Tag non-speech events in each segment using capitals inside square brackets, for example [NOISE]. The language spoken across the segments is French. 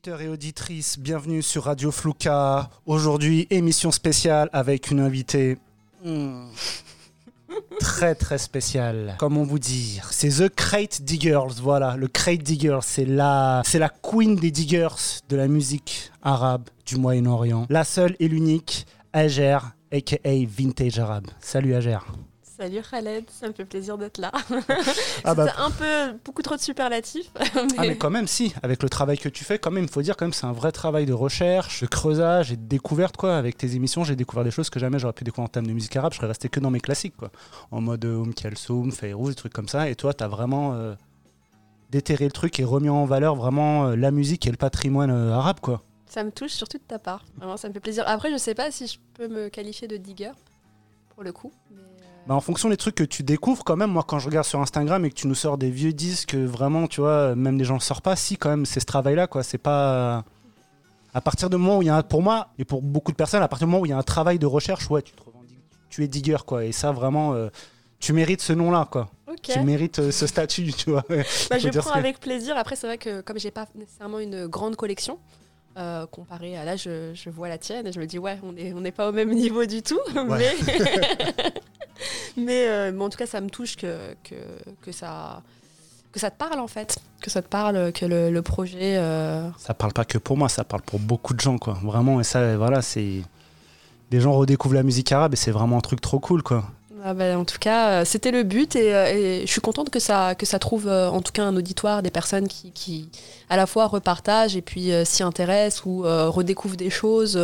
Auditeurs et auditrices, bienvenue sur Radio Flouka. Aujourd'hui, émission spéciale avec une invitée hmm, très très spéciale. Comment vous dire C'est The Crate Diggers, voilà. Le Crate Diggers, c'est la, c'est la queen des diggers de la musique arabe du Moyen-Orient. La seule et l'unique, Ager, aka Vintage Arabe. Salut Ager. Salut Khaled, ça me fait plaisir d'être là. [LAUGHS] Ah bah- C'est un peu beaucoup trop de superlatifs. Ah [LAUGHS] mais quand même si, avec le travail que tu fais, quand même, il faut dire quand même c'est un vrai travail de recherche, de creusage et de découverte quoi. Avec tes émissions, j'ai découvert des choses que jamais j'aurais pu découvrir en termes de musique arabe. Je serais resté que dans mes classiques quoi, en mode euh, Oum Kalsoum, Fayrouz, des trucs comme ça. Et toi, t'as vraiment euh, déterré le truc et remis en valeur vraiment euh, la musique et le patrimoine euh, arabe quoi. Ça me touche surtout de ta part. Vraiment, ça me fait plaisir. Après, je sais pas si je peux me qualifier de digger pour le coup. mais, Bah, en fonction des trucs que tu découvres, quand même, moi, quand je regarde sur Instagram et que tu nous sors des vieux disques, euh, vraiment, tu vois, même des gens ne sortent pas, si, quand même, c'est ce travail-là, quoi. C'est pas. À partir du moment où il y a un. Pour moi, et pour beaucoup de personnes, à partir du moment où il y a un travail de recherche, ouais, tu te revendiques. Tu es digger, quoi. Et ça, vraiment, euh, tu mérites ce nom-là, quoi. Ok. Tu mérites euh, ce statut, tu vois. Bah, [LAUGHS] je prends que- avec plaisir. Après, c'est vrai que comme j'ai pas nécessairement une grande collection. Euh, comparé à là, je, je vois la tienne et je me dis ouais, on n'est on n'est pas au même niveau du tout, [LAUGHS] mais [LAUGHS] mais, euh, mais en tout cas, ça me touche que, que, que ça que ça te parle en fait, que ça te parle, que le, le projet. euh, Ça parle pas que pour moi, ça parle pour beaucoup de gens, quoi. Vraiment, et ça, voilà, c'est. Des gens redécouvrent la musique arabe et c'est vraiment un truc trop cool, quoi. Ah bah, en tout cas, euh, c'était le but et, euh, et je suis contente que ça, que ça trouve euh, en tout cas un auditoire, des personnes qui, à la fois repartagent et puis s'y intéressent ou redécouvrent des choses.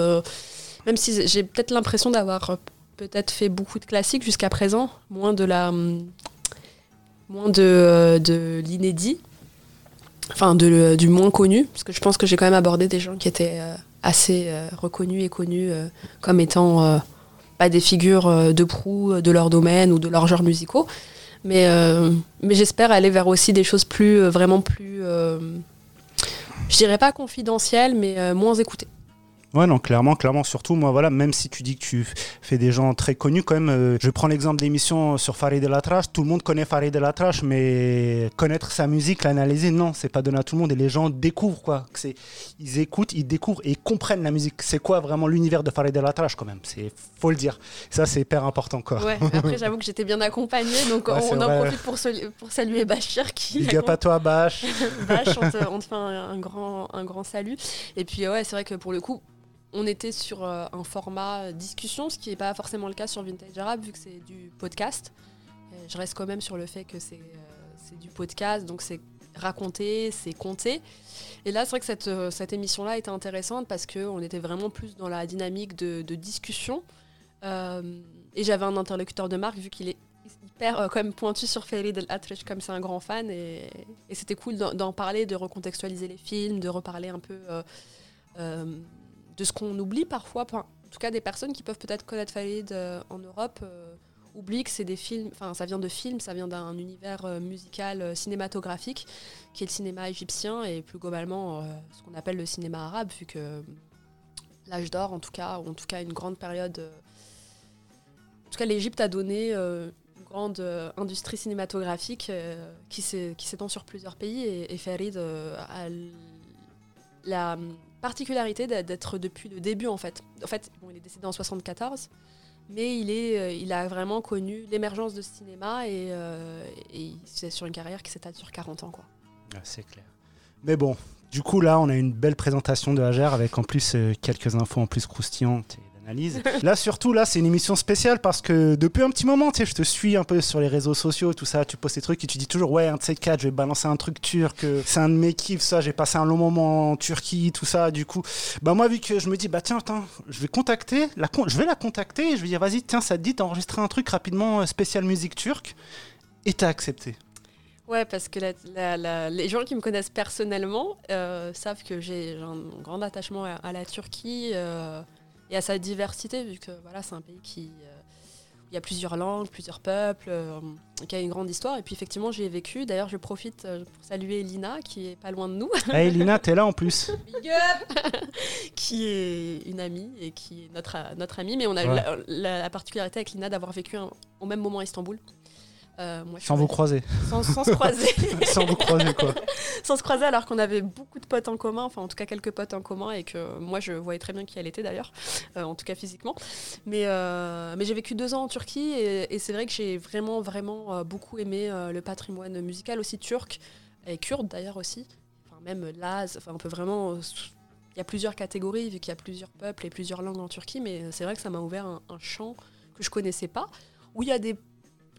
même si j'ai peut-être l'impression d'avoir peut-être fait beaucoup de classiques jusqu'à présent, moins de la, hum, moins de, de l'inédit, enfin de, du moins connu, parce que je pense que j'ai quand même abordé des gens qui étaient assez reconnus et connus comme étant pas des figures euh, de proue euh, de leur domaine ou de leurs genres musicaux. Mais, euh, mais j'espère aller vers aussi des choses plus, vraiment plus, je dirais pas confidentielles, mais moins écoutées. Ouais, non, clairement, clairement. Surtout, moi, voilà, même si tu dis que tu fais des gens très connus, quand même, euh, je prends l'exemple de l'émission sur Farid El Atrache. Tout le monde connaît Farid El Atrache, mais connaître sa musique, l'analyser, non, c'est pas donné à tout le monde. Et les gens découvrent, quoi. Que c'est- Ils écoutent, ils découvrent et ils comprennent la musique. C'est quoi vraiment l'univers de Farid El Atrache, quand même? C'est faut le dire. Ça, c'est hyper important, quoi. Ouais, [LAUGHS] après, j'avoue que j'étais bien accompagnée, donc Ouais, on, en profite pour, saluer- pour saluer Bachir qui. Big up à [LAUGHS] toi, Bach. On te, on te fait un, un grand, un grand salut. Et puis, ouais, c'est vrai que pour le coup, on était sur euh, un format euh, discussion, ce qui n'est pas forcément le cas sur Vintage Arabe, vu que c'est du podcast. Je reste quand même sur le fait que c'est euh, c'est du podcast, donc c'est raconté, c'est compté. Et là, c'est vrai que cette, émission-là était intéressante parce qu'on était vraiment plus dans la dynamique de, discussion. Et j'avais un interlocuteur de marque, vu qu'il est hyper quand même pointu sur Farid El Atrache, comme c'est un grand fan. Et, c'était cool d'en parler, de recontextualiser les films, de reparler un peu de ce qu'on oublie parfois. En tout cas, des personnes qui peuvent peut-être connaître Farid euh, en Europe euh, oublient que c'est des films, enfin, ça vient de films, ça vient d'un univers euh, musical euh, cinématographique qui est le cinéma égyptien et plus globalement ce qu'on appelle le cinéma arabe, vu que l'âge d'or, en tout cas, ou en tout cas une grande période. en tout cas, l'Égypte a donné une grande industrie cinématographique qui s'étend sur plusieurs pays et, et Farid a la particularité d'être- depuis le début en fait. En fait, bon, il est décédé en 74, mais il, est, euh, il a vraiment connu l'émergence de ce cinéma et, euh, et c'est sur une carrière qui s'étale sur 40 ans. Quoi. Ah, c'est clair. Mais bon, du coup, là, on a une belle présentation de Hager avec en plus euh, quelques infos en plus croustillantes là, surtout, là, c'est une émission spéciale parce que depuis un petit moment, tu sais, je te suis un peu sur les réseaux sociaux, tout ça, tu postes des trucs et tu dis toujours, ouais, un de ces quatre, je vais balancer un truc turc, euh, c'est un de mes kiffs, ça, j'ai passé un long moment en Turquie, tout ça, du coup. Bah, moi, vu que je me dis, bah, tiens, je vais contacter, la je vais la contacter et je vais dire, vas-y, tiens, ça te dit d'enregistrer un truc rapidement euh, spécial musique turque. Et t'as accepté. Ouais, parce que les gens qui me connaissent personnellement euh, savent que j'ai un grand attachement à, la Turquie et à sa diversité, vu que voilà, c'est un pays qui euh, il y a plusieurs langues, plusieurs peuples, euh, qui a une grande histoire. Et puis effectivement, j'y ai vécu. D'ailleurs, je profite euh, pour saluer Lina, qui est pas loin de nous, Hey, Lina, t'es là en plus. [LAUGHS] [LAUGHS] qui est une amie et qui est notre, notre amie. Mais on a eu la, la- la particularité avec Lina d'avoir vécu un- au même moment à Istanbul. Euh, moi, Sans vous croiser. sans, sans se croiser. [LAUGHS] Sans vous croiser, quoi. sans se croiser alors qu'on avait beaucoup de potes en commun, enfin en tout cas quelques potes en commun et que moi je voyais très bien qui elle était d'ailleurs, euh, en tout cas physiquement. Mais, euh, mais j'ai vécu deux ans en Turquie et, et c'est vrai que j'ai vraiment vraiment euh, beaucoup aimé euh, le patrimoine musical aussi turc et kurde d'ailleurs aussi, enfin même l'Az, enfin on peut vraiment... euh, il y a plusieurs catégories vu qu'il y a plusieurs peuples et plusieurs langues en Turquie, mais c'est vrai que ça m'a ouvert un, un champ que je connaissais pas, où il y a des,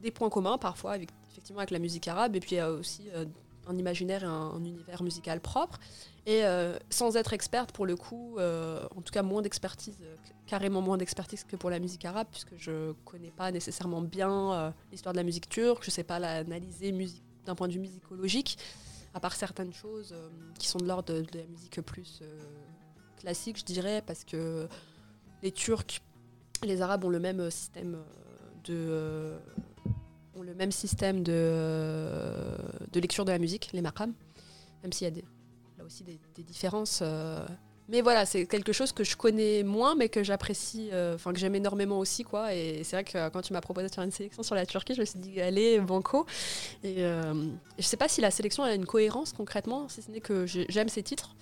des points communs parfois avec, effectivement avec la musique arabe et puis aussi euh, un imaginaire et un, un univers musical propre. Et euh, sans être experte, pour le coup, euh, en tout cas moins d'expertise, carrément moins d'expertise que pour la musique arabe, puisque je connais pas nécessairement bien l'histoire de la musique turque, je sais pas l'analyser d'un point de vue musicologique, à part certaines choses qui sont de l'ordre de, la musique plus classique, je dirais, parce que les Turcs, les Arabes ont le même système de... même système de, euh, de lecture de la musique, les maqams, même s'il y a des, là aussi des, différences. euh. mais voilà, c'est quelque chose que je connais moins, mais que j'apprécie, euh, enfin que j'aime énormément aussi, quoi. Et c'est vrai que quand tu m'as proposé de faire une sélection sur la Turquie, je me suis dit, allez, banco. Et euh, je sais pas si la sélection a une cohérence concrètement, si ce n'est que j'ai- j'aime ces titres.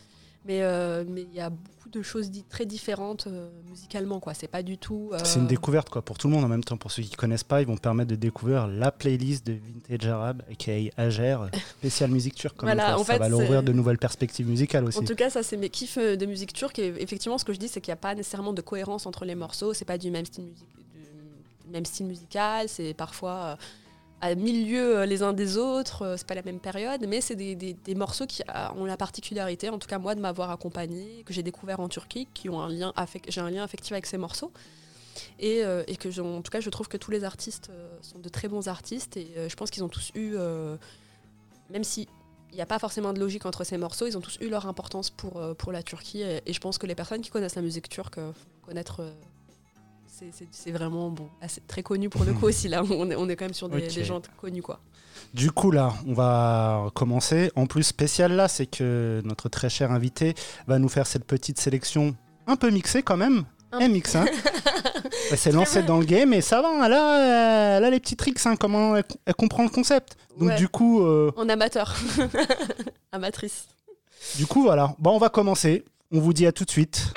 Mais euh, mais il y a beaucoup de choses dites très différentes euh, musicalement, quoi. C'est pas du tout. euh, C'est une découverte quoi pour tout le monde en même temps. Pour ceux qui connaissent pas, ils vont permettre de découvrir la playlist de Vintage Arabe, aka Ager, [LAUGHS] spéciale musique turque. comme Voilà, ça, va leur ouvrir de nouvelles perspectives musicales aussi. En tout cas, ça, c'est mes kiffs de musique turque. Et effectivement, ce que je dis, c'est qu'il n'y a pas nécessairement de cohérence entre les morceaux. C'est pas du même style, du même style musical. C'est parfois à mille lieues euh, les uns des autres. euh, C'est pas la même période. Mais c'est des, des- morceaux qui ont la particularité, en tout cas moi, de m'avoir accompagné, que j'ai découvert en Turquie, qui ont un lien j'ai un lien affectif avec ces morceaux. Et, euh, et que, en tout cas, je trouve que tous les artistes sont de très bons artistes. Et je pense qu'ils ont tous eu, même si il n'y a pas forcément de logique entre ces morceaux. Ils ont tous eu leur importance pour, pour la Turquie. Et, je pense que les personnes qui connaissent la musique turque faut connaître. C'est- vraiment bon, assez, très connu pour le coup [LAUGHS] aussi. Là, on est, on est quand même sur des, gens connus. quoi. Du coup, là, on va commencer. En plus, spécial là, c'est que notre très cher invité va nous faire cette petite sélection un peu mixée quand même. Un Elle mixe, hein. [LAUGHS] Elle s'est lancée dans le game et ça va. Elle a, euh, elle a les petits tricks, hein, comment elle, elle comprend le concept. Donc, Ouais. du coup, euh, En amateur. [LAUGHS] Amatrice. du coup, voilà. Bon, on va commencer. On vous dit à tout de suite.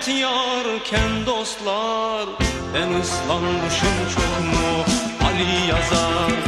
hasret yarken dostlar Ben ıslanmışım çok mu Ali yazar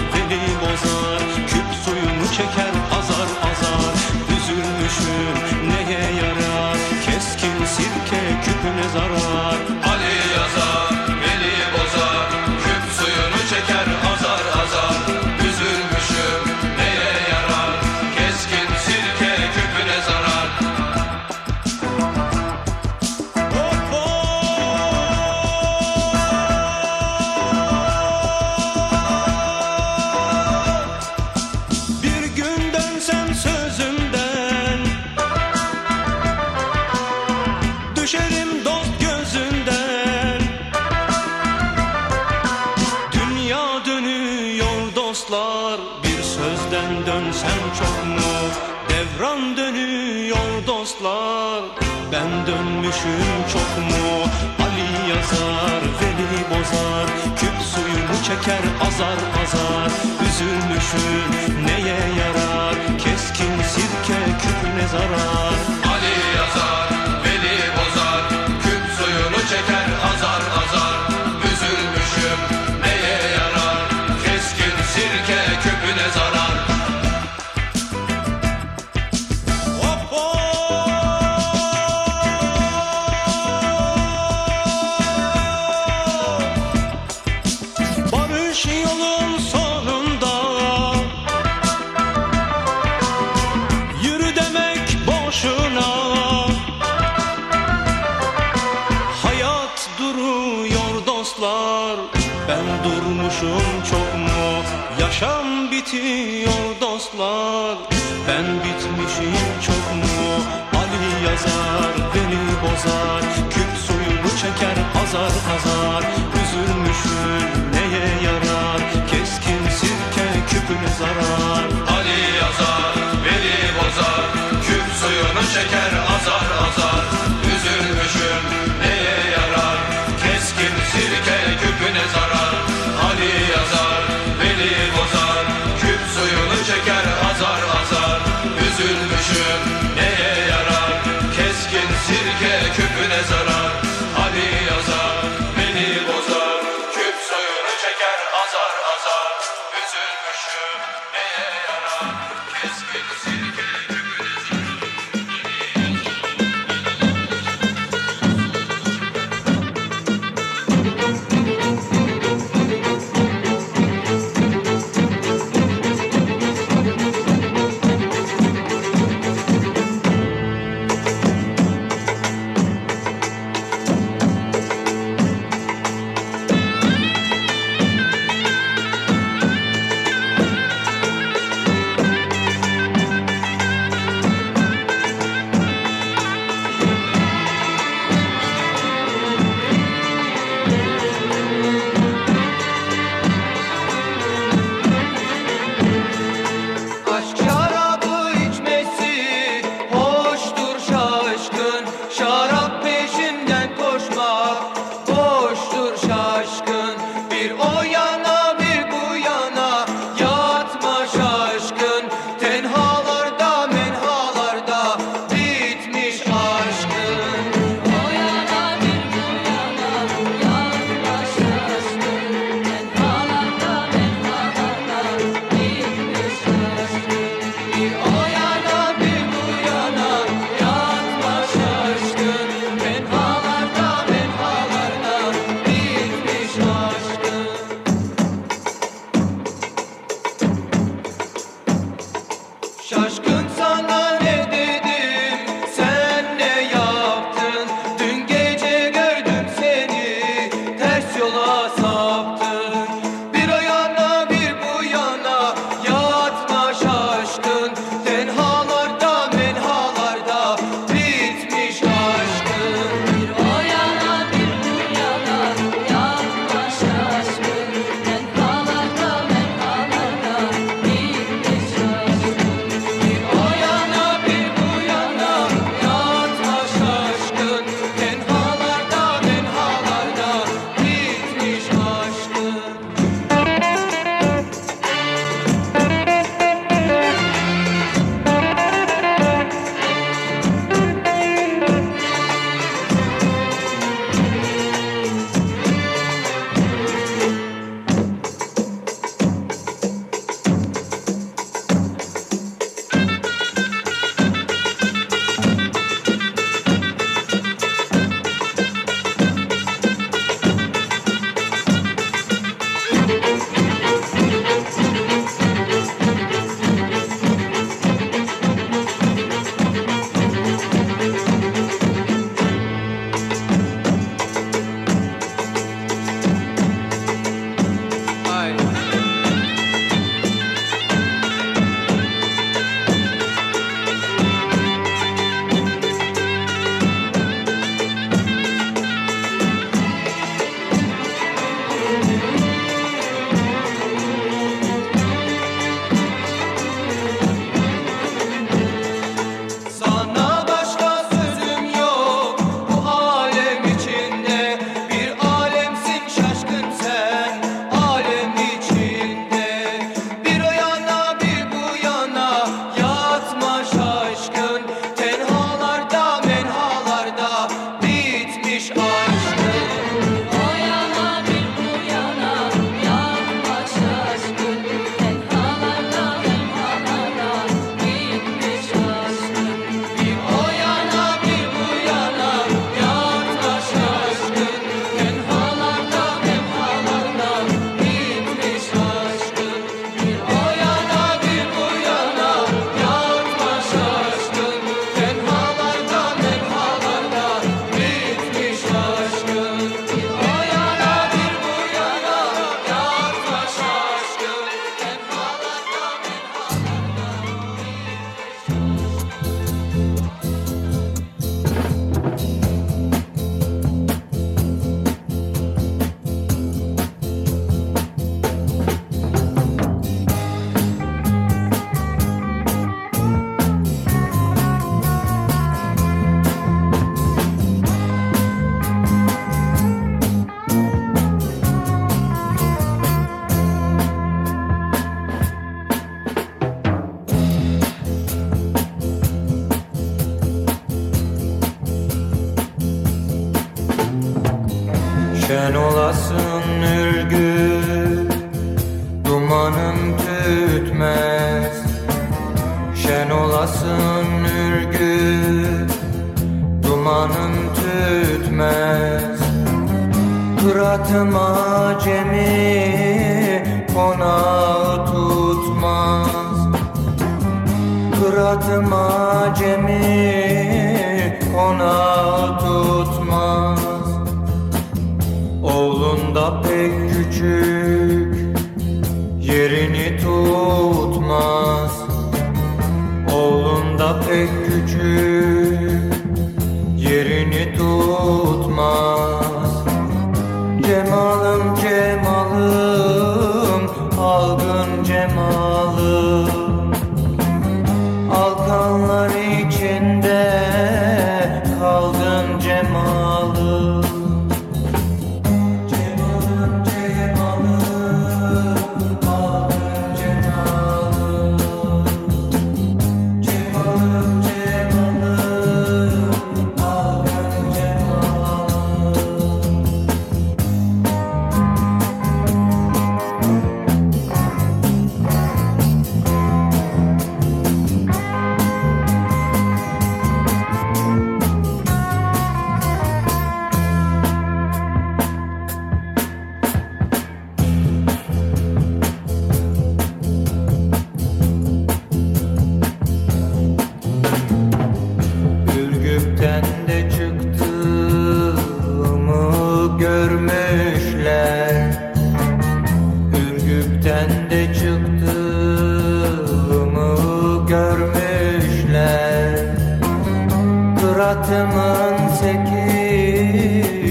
suratımın teki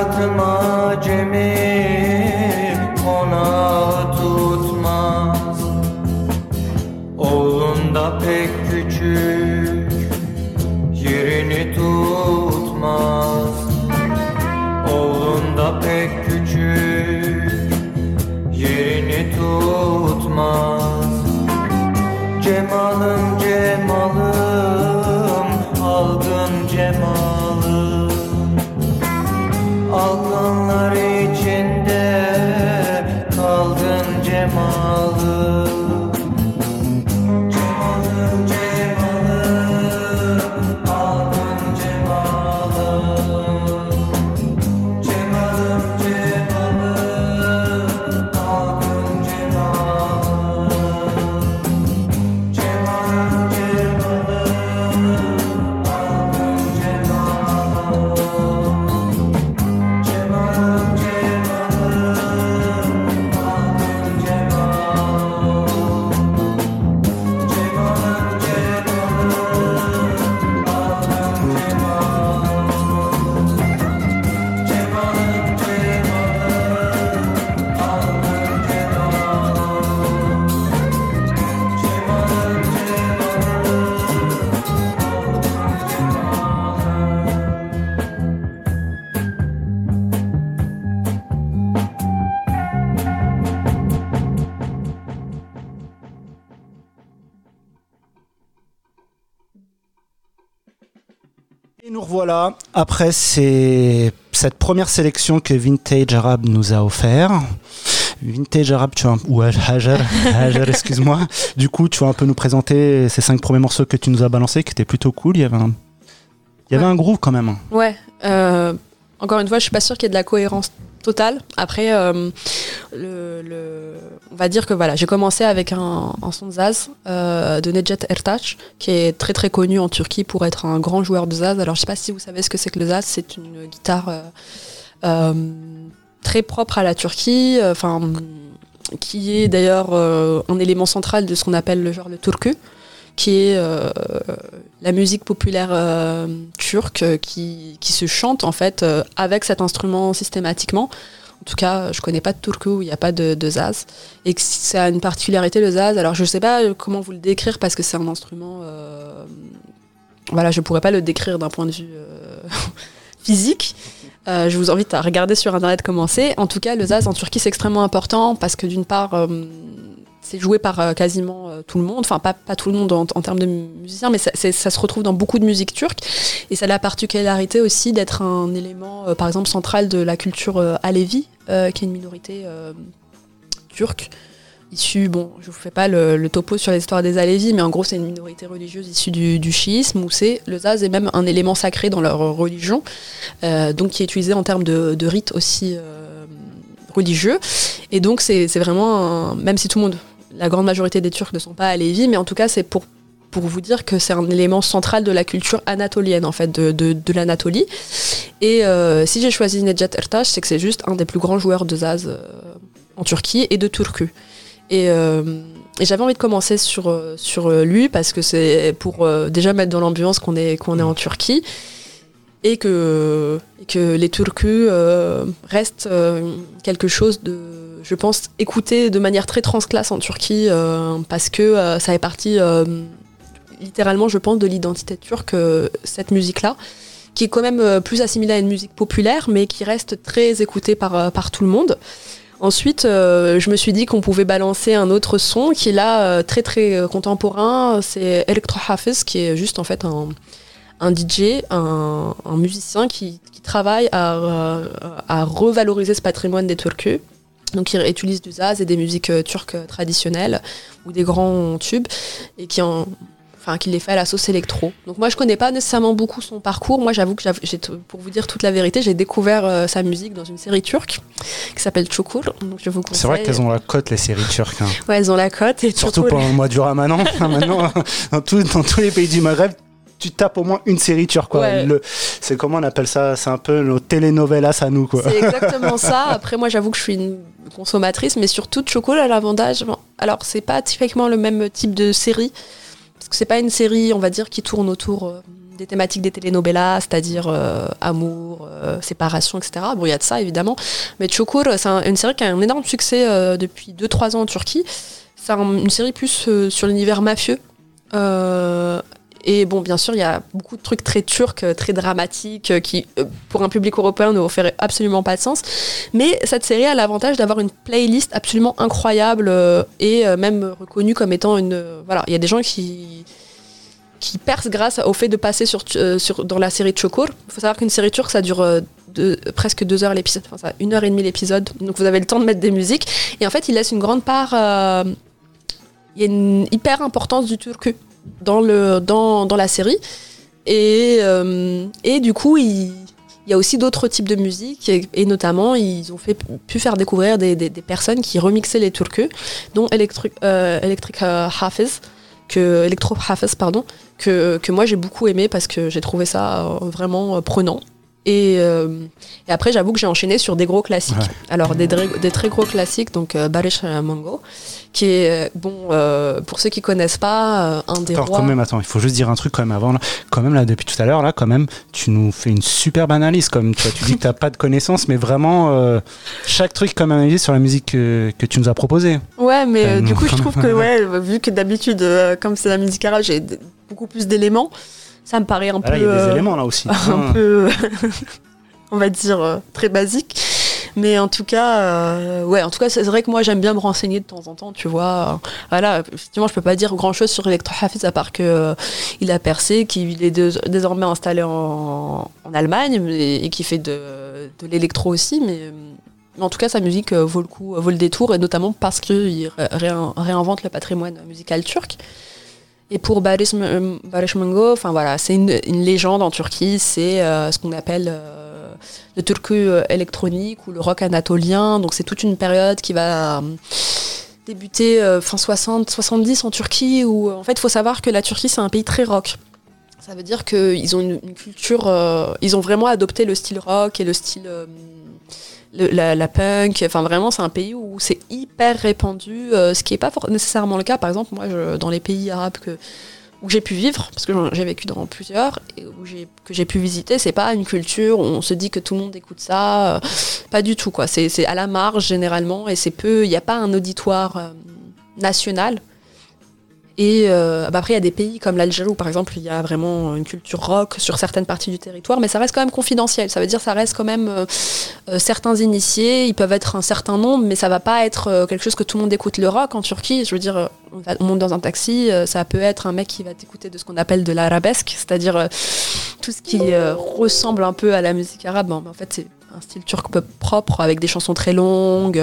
hayatıma cemil après ces- cette première sélection que Vintage Arab nous a offert. Vintage Arab, tu vas, ou Hajar, [LAUGHS] Hajar, excuse-moi. Du coup, tu vas un peu nous présenter ces cinq premiers morceaux que tu nous as balancés, qui étaient plutôt cool. Il y avait un, il y avait Ouais. un groove quand même. Ouais. euh, encore une fois, je suis pas sûre qu'il y ait de la cohérence totale. Après, euh, le, le- on va dire que voilà, j'ai commencé avec un, un son de Zaz euh, de Necdet Ertaç, qui est très très connu en Turquie pour être un grand joueur de Zaz. Alors, je sais pas si vous savez ce que c'est que le Zaz. C'est une guitare euh, euh, très propre à la Turquie. euh, Enfin. qui est d'ailleurs euh, un élément central de ce qu'on appelle le genre le turku, qui est euh, la musique populaire euh, turque euh, qui, qui se chante en fait euh, avec cet instrument systématiquement. En tout cas, je connais pas de turku où il n'y a pas de, de zaz. Et que ça a une particularité le zaz. Alors je sais pas comment vous le décrire parce que c'est un instrument. voilà, je pourrais pas le décrire d'un point de vue [LAUGHS] physique. Je vous invite à regarder sur internet comment c'est. En tout cas, le zaz en Turquie c'est extrêmement important parce que d'une part, c'est joué par euh, quasiment euh, tout le monde, enfin pas, tout le monde en, termes de musiciens, mais ça, se retrouve dans beaucoup de musique turque. Et ça a la particularité aussi d'être un élément, euh, par exemple, central de la culture euh, qui est une minorité turque. Issue, bon, je vous fais pas le, topo sur l'histoire des Alévis, mais en gros, c'est une minorité religieuse issue du, chiisme, où c'est le zaz est même un élément sacré dans leur religion, donc qui est utilisé en termes de, rites aussi religieux. Et donc, c'est vraiment, même si tout le monde, la grande majorité des Turcs ne sont pas Alévis, mais en tout cas, c'est pour pour vous dire que c'est un élément central de la culture anatolienne, en fait, de, de, l'Anatolie. Et euh, si j'ai choisi Necdet Ertaş, c'est que c'est juste un des plus grands joueurs de Zaz euh, en Turquie et de turku. Et, euh, j'avais envie de commencer sur, sur lui parce que c'est pour déjà mettre dans l'ambiance qu'on est, qu'on est en Turquie et que, que les Turcus restent quelque chose de, je pense, écouté de manière très transclasse en Turquie euh, parce que euh, ça est parti euh, littéralement, je pense, de l'identité turque, cette musique-là, qui est quand même plus assimilée à une musique populaire, mais qui reste très écoutée par, par tout le monde. Ensuite, je me suis dit qu'on pouvait balancer un autre son qui est là très très contemporain. C'est Electro Hafiz, qui est juste en fait un, un DJ, un, musicien qui, qui travaille à, à revaloriser ce patrimoine des Turcus. Donc il utilise du zaz et des musiques euh, turques traditionnelles ou des grands tubes et qui en enfin qui les fait à la sauce électro. Donc moi je connais pas nécessairement beaucoup son parcours. Moi j'avoue que j'ai pour vous dire toute la vérité, j'ai découvert euh, sa musique dans une série turque qui s'appelle Çukur. Donc je vous. C'est vrai qu'elles ont la cote, les séries turques. hein. Ouais, elles ont la cote et Surtout pendant le mois du ramadan. [LAUGHS] Maintenant, dans, tout- dans tous les pays du Maghreb, tu tapes au moins une série turque. quoi. Ouais. Le- C'est comment on appelle ça? C'est un peu nos telenovelas à nous. Quoi. C'est [LAUGHS] exactement ça. Après, moi, j'avoue que je suis une consommatrice, mais surtout, Choco, à l'avantage. alors, c'est pas typiquement le même type de série, parce que c'est pas une série, on va dire, qui tourne autour euh, des thématiques des telenovelas, c'est-à-dire euh, amour, euh, séparation, etc. Bon, il y a de ça, évidemment. Mais Chokur, c'est un- une série qui a un énorme succès euh, depuis 2-3 ans en Turquie. C'est un- une série plus sur l'univers mafieux. Et bon, bien sûr, il y a beaucoup de trucs très turcs, euh, très dramatiques, euh, qui, euh, pour un public européen, ne feraient absolument pas de sens. Mais cette série a l'avantage d'avoir une playlist absolument incroyable et même reconnue comme étant une. voilà, il y a des gens qui qui percent grâce au fait de passer sur, dans la série Chokur. Il faut savoir qu'une série turque, ça dure presque deux heures l'épisode, enfin ça, une heure et demie l'épisode, donc vous avez le temps de mettre des musiques. Et en fait, il laisse une grande part, il y a une hyper importance du turc dans, le, dans, dans la série. Et, euh, et du coup, il, y a aussi d'autres types de musique, et, notamment, ils ont fait, pu faire découvrir des, des- personnes qui remixaient les turcs, dont Electric, euh, Electric euh, Hafiz, que, Electro Hafiz, pardon, que, que moi j'ai beaucoup aimé parce que j'ai trouvé ça euh, vraiment prenant. Et, euh, et après, j'avoue que j'ai enchaîné sur des gros classiques. Ouais. Alors, des, très gros classiques, donc euh, Barish Mango, qui est, euh, bon, euh, pour ceux qui connaissent pas, euh, un des Attends, rois. quand même, attends, il faut juste dire un truc quand même avant. Là. Quand même, là, depuis tout à l'heure, là, quand même, tu nous fais une superbe analyse. Comme tu, vois, tu dis que tu n'as pas de connaissances, mais vraiment, euh, chaque truc comme analysé sur la musique que, que tu nous as proposé. Ouais, mais euh, Euh, du coup, je [LAUGHS] trouve que, ouais, vu que d'habitude, euh, comme c'est la musique arabe, j'ai beaucoup plus d'éléments, ça me paraît un Ah, là, il peu. y a des euh, éléments là aussi. [LAUGHS] un Ah. peu, [LAUGHS] on va dire, euh, très basique. Mais en tout cas, euh, ouais, en tout cas, c'est vrai que moi, j'aime bien me renseigner de temps en temps, tu vois. Voilà, effectivement, je peux pas dire grand chose sur Electro Hafiz à part que euh, il a percé, qu'il est dés- désormais installé en, en Allemagne mais- et qui fait de, de l'électro aussi. Mais, euh, mais en tout cas, sa musique euh, vaut le coup, vaut le détour, et notamment parce qu'il ré- réin- réinvente le patrimoine musical turc. Et pour Barış, M- Barış Mango, enfin voilà, c'est une, légende en Turquie, c'est euh, ce qu'on appelle euh, le euh, électronique ou le rock anatolien. Donc c'est toute une période qui va euh, débuter euh, fin 60, 70 en Turquie, où euh, en fait il faut savoir que la Turquie c'est un pays très rock. Ça veut dire qu'ils ont une, culture, euh, ils ont vraiment adopté le style rock et le style euh, la, la punk. Enfin, vraiment, c'est un pays où c'est hyper répandu, euh, ce qui n'est pas nécessairement le cas. Par exemple, moi, dans les pays arabes où j'ai pu vivre, parce que j'ai vécu dans plusieurs, où que j'ai pu visiter, c'est pas une culture où on se dit que tout le monde écoute ça. euh, pas du tout, quoi. C'est, c'est à la marge, généralement, et c'est peu. Il n'y a pas un auditoire euh, national. Et euh, bah après, il y a des pays comme l'Algérie où, par exemple, il y a vraiment une culture rock sur certaines parties du territoire, mais ça reste quand même confidentiel. Ça veut dire ça reste quand même euh, euh, certains initiés, ils peuvent être un certain nombre, mais ça va pas être quelque chose que tout le monde écoute le rock en Turquie. Je veux dire, on, monte dans un taxi, ça peut être un mec qui va t'écouter de ce qu'on appelle de l'arabesque, c'est-à-dire tout ce qui ressemble un peu à la musique arabe. En fait, c'est un style turc peu propre, avec des chansons très longues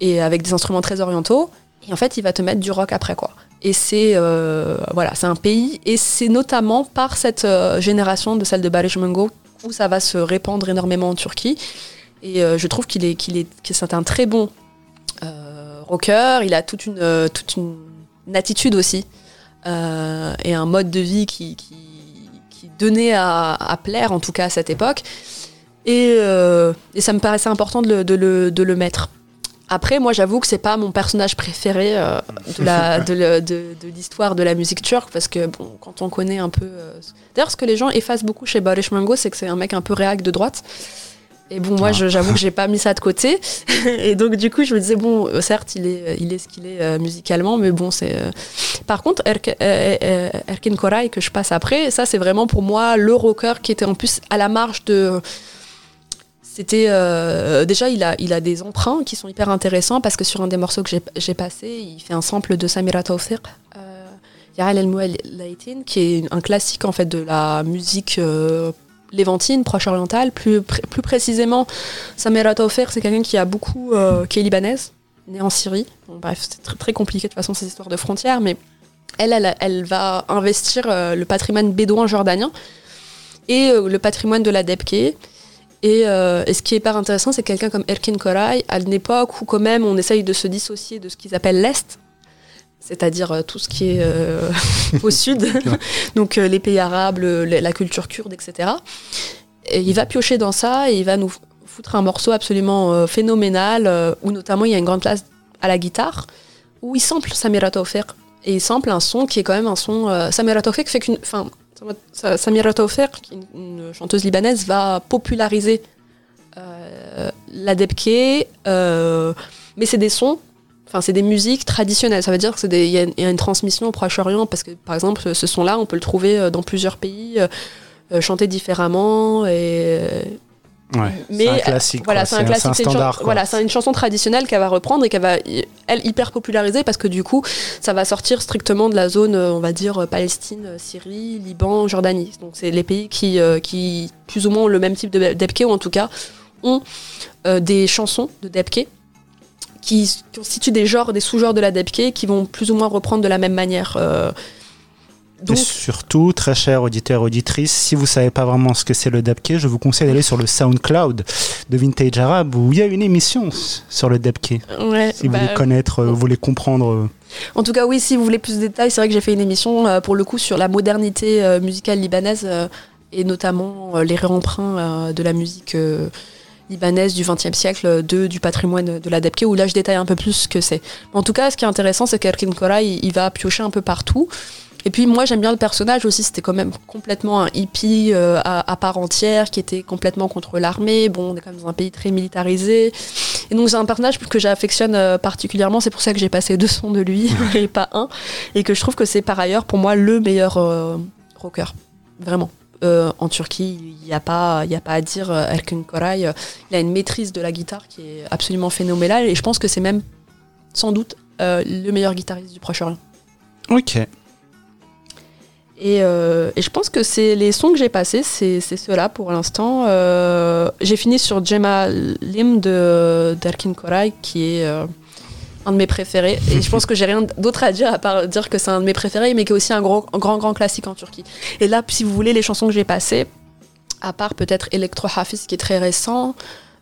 et avec des instruments très orientaux. Et en fait, il va te mettre du rock après, quoi. Et c'est euh, voilà, un pays, et c'est notamment par cette euh, génération de celle de Barış Mango où ça va se répandre énormément en Turquie. Et euh, je trouve qu'il est, qu'il est, un très bon rocker. Il a toute une, toute une, attitude aussi et un mode de vie qui, qui, donnait à, à plaire, en tout cas à cette époque. Et, et ça me paraissait important de de le, de le mettre. Après, moi, j'avoue que c'est pas mon personnage préféré euh, de la- [LAUGHS] de le- de- de l'histoire de, la musique turque parce que bon, quand on connaît un peu. euh, D'ailleurs, ce que les gens effacent beaucoup chez Barış Mango, c'est que c'est un mec un peu réac de droite. Et bon, moi, Ah. j'avoue que j'ai pas mis ça de côté. [LAUGHS] et donc, du coup, je me disais bon, euh, certes, il est, il est ce qu'il est euh, musicalement, mais bon, c'est. Par contre, Erk- euh, Erkin Koray que je passe après, ça, c'est vraiment pour moi le rocker qui était en plus à la marge de. C'était euh, déjà il a il a des emprunts qui sont hyper intéressants parce que sur un des morceaux que j'ai- passé, il fait un sample de Samira Tawfiq, euh, El Mouelaitin, qui est un classique en fait de la musique euh, lévantine, proche orientale. Plus plus précisément, Samira Tawfiq, c'est quelqu'un qui a beaucoup euh, qui est libanaise, née en Syrie. Bref, c'est très, compliqué de toute façon ces histoires de frontières, mais elle elle, elle va investir euh, le patrimoine bédouin jordanien et le patrimoine de la Debke. Et, euh, et ce qui est hyper intéressant, c'est quelqu'un comme Erkin Koray, à une époque où quand même on essaye de se dissocier de ce qu'ils appellent l'Est, c'est-à-dire euh, tout ce qui est euh, [LAUGHS] au sud, [LAUGHS] donc euh, les pays arabes, le- la culture kurde, etc. Et il va piocher dans ça et il va nous foutre un morceau absolument phénoménal, où notamment il y a une grande place à la guitare, où il sample Samira Tawfiq. Et il sample un son qui est quand même un son... Samira Tawfiq fait qu'une... Enfin, Samira est une, chanteuse libanaise, va populariser euh, euh, mais c'est des sons Enfin, c'est des musiques traditionnelles. Ça veut dire qu'il y, a une- transmission au Proche-Orient parce que, par exemple, ce son-là, on peut le trouver euh, dans plusieurs pays, euh, chanté différemment. Ouais, Mais c'est un euh, classique. Voilà, c'est un classique. C'est un c'est une chan- standard. quoi. Voilà, c'est une chanson traditionnelle qu'elle va reprendre et qu'elle va, elle, hyper populariser parce que du coup, ça va sortir strictement de la zone, euh, on va dire, euh, Palestine, Syrie, Liban, Jordanie. Donc, c'est les pays qui, euh, qui, plus ou moins, ont le même type de debke ou en tout cas, ont euh, des chansons de debke qui constituent des genres, des sous-genres de la debke qui vont plus ou moins reprendre de la même manière. euh. Et surtout, très chers auditeurs auditrices, si vous savez pas vraiment ce que c'est le Debke, je vous conseille d'aller sur le SoundCloud de Vintage Arab où il y a une émission sur le ouais, Si vous bah, voulez connaître, euh, vous voulez comprendre. euh, En tout cas, oui, si vous voulez plus de détails, c'est vrai que j'ai fait une émission euh, pour le coup sur la modernité euh, musicale libanaise euh, et notamment les réemprunts de la musique libanaise du XXe siècle, de, du patrimoine de la Debke, où là je détaille un peu plus ce que c'est. En tout cas, ce qui est intéressant, c'est qu'Erkin Kora, il, il va piocher un peu partout. Et puis moi j'aime bien le personnage aussi, c'était quand même complètement un hippie euh, à, à part entière qui était complètement contre l'armée. Bon, on est quand même dans un pays très militarisé. Et donc c'est un personnage que j'affectionne euh, particulièrement, c'est pour ça que j'ai passé deux sons de lui [LAUGHS] et pas un. Et que je trouve que c'est par ailleurs pour moi le meilleur euh, rocker. Vraiment. Euh, en Turquie, il n'y a, pas- y a pas à dire. Erkin Koray, il a une maîtrise de la guitare qui est absolument phénoménale. Et je pense que c'est même sans doute euh, le meilleur guitariste du Proche-Orient. Ok. Et, euh, et je pense que c'est les sons que j'ai passés, c'est ceux-là pour l'instant. Euh, j'ai fini sur Gemma Lim de d'Erkin Koray, qui est euh, un de mes préférés. Et je pense que j'ai rien d'autre à dire à part dire que c'est un de mes préférés, mais qui est aussi un gros, un grand, grand classique en Turquie. Et là, si vous voulez, les chansons que j'ai passées, à part peut-être Electro Hafiz, qui est très récent,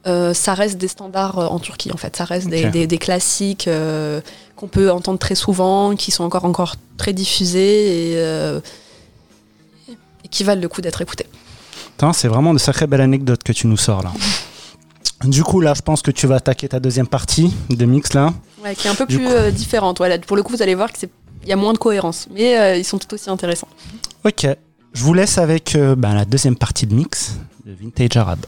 ça reste des standards en Turquie, en fait. Ça reste des, Ok. des- des classiques qu'on peut entendre très souvent, qui sont encore, encore très diffusés et qui valent le coup d'être écoutés. C'est vraiment de sacrées belles anecdotes que tu nous sors là. Du coup, là, je pense que tu vas attaquer ta deuxième partie de mix là. Ouais, qui est un peu Du plus coup- euh, différente. Voilà, pour le coup, vous allez voir qu'il y a moins de cohérence, mais euh, ils sont tout aussi intéressants. Ok. Je vous laisse avec euh, ben, la deuxième partie de mix de Vintage Arab.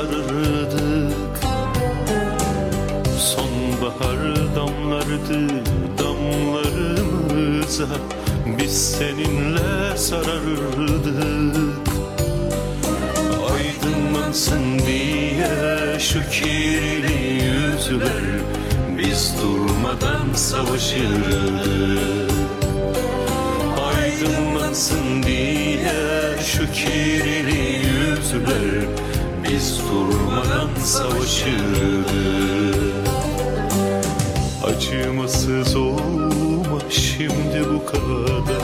sarardık Sonbahar damlardı damlarımıza Biz seninle sarardık Aydınlansın diye şu kirli yüzler Biz durmadan savaşırdık Aydınlansın diye şu kirli yüzler biz durmadan savaşırdık Acımasız olma şimdi bu kadar.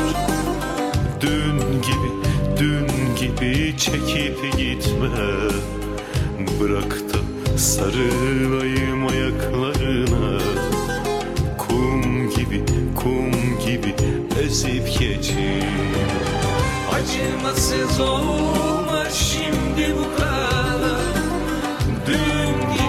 Dün gibi, dün gibi çekip gitme. Bırak da sarılayım ayaklarına. Kum gibi, kum gibi ezip geçin Acımasız olma şimdi bu kadar. dün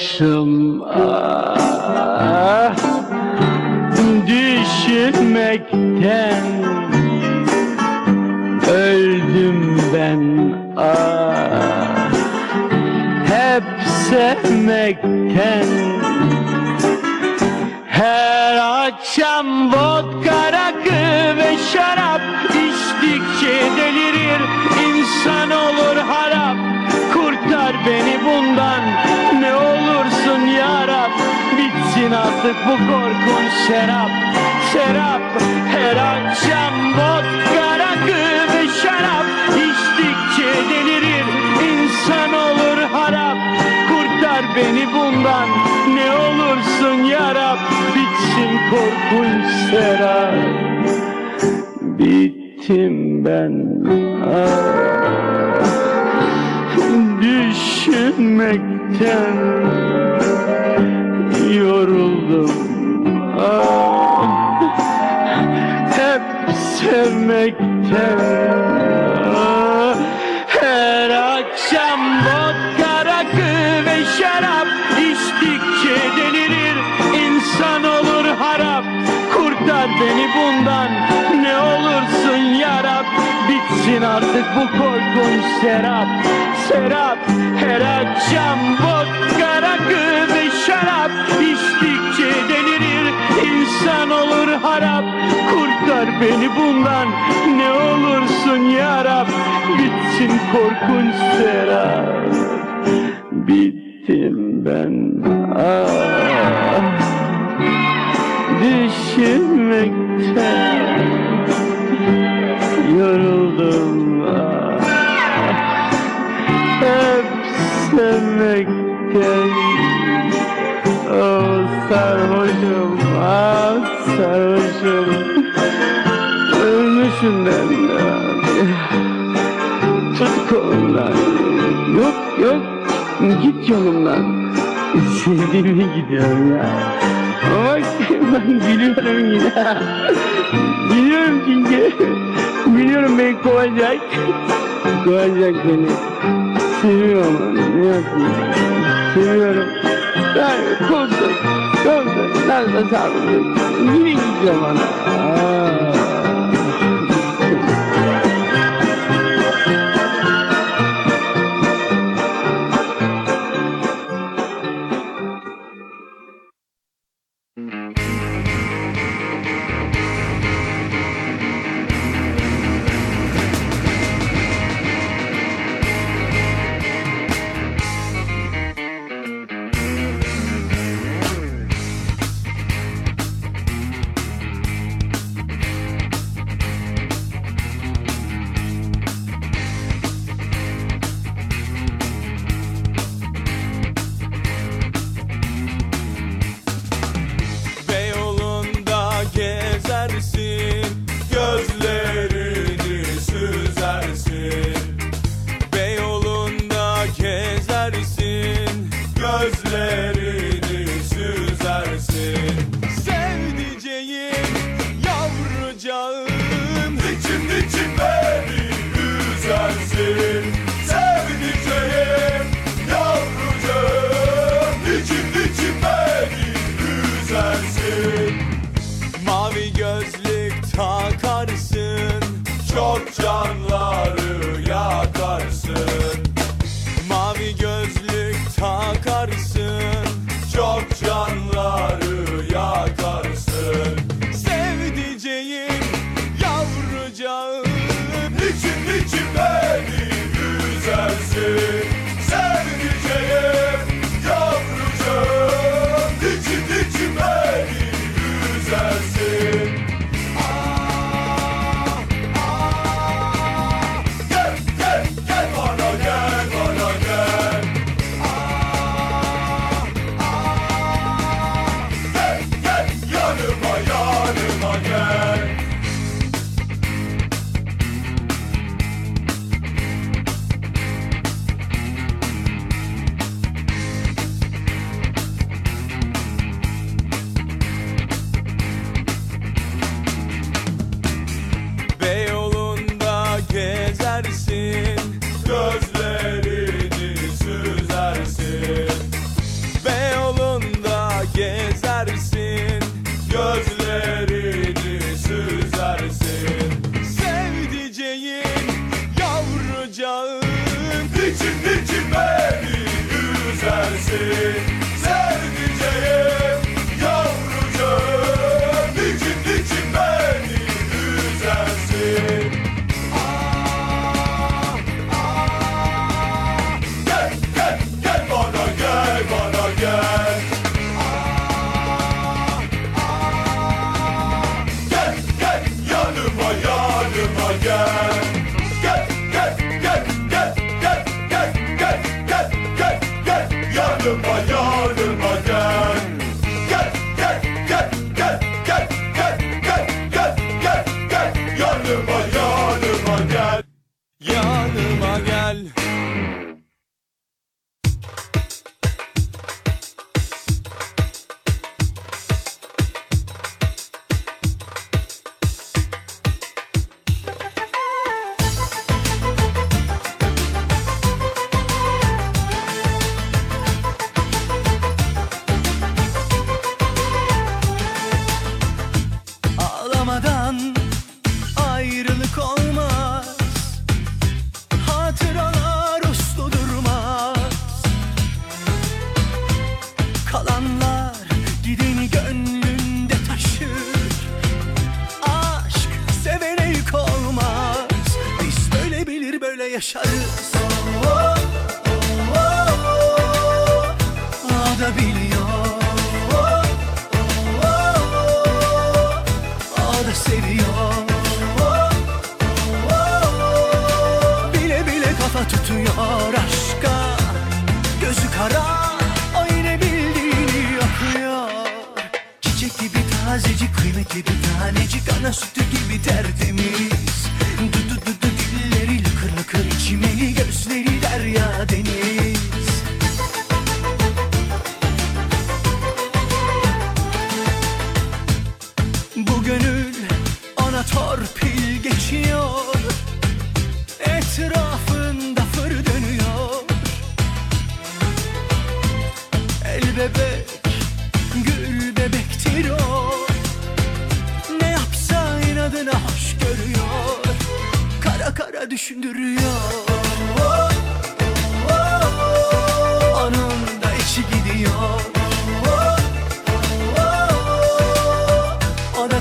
Hashem. said Serap, Serap Her akşam vodkara kızı şarap. İçtikçe delirir insan olur harap. Kurtar beni bundan ne olursun yarab. Bitsin korkunç Serap Bittim ben. Ah Düşünmekten sarhoşum Ölmüşüm ben de abi. Tut kolumdan Yok yok. Git yolumdan. Sevdiğime gidiyorum ya. Bak ben gülüyorum yine. Biliyorum çünkü. Biliyorum beni kovacak. Kovacak beni. Seviyorum ne yapayım Seviyorum. 男人的痛苦痛苦男人的你以为你了啊。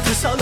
至少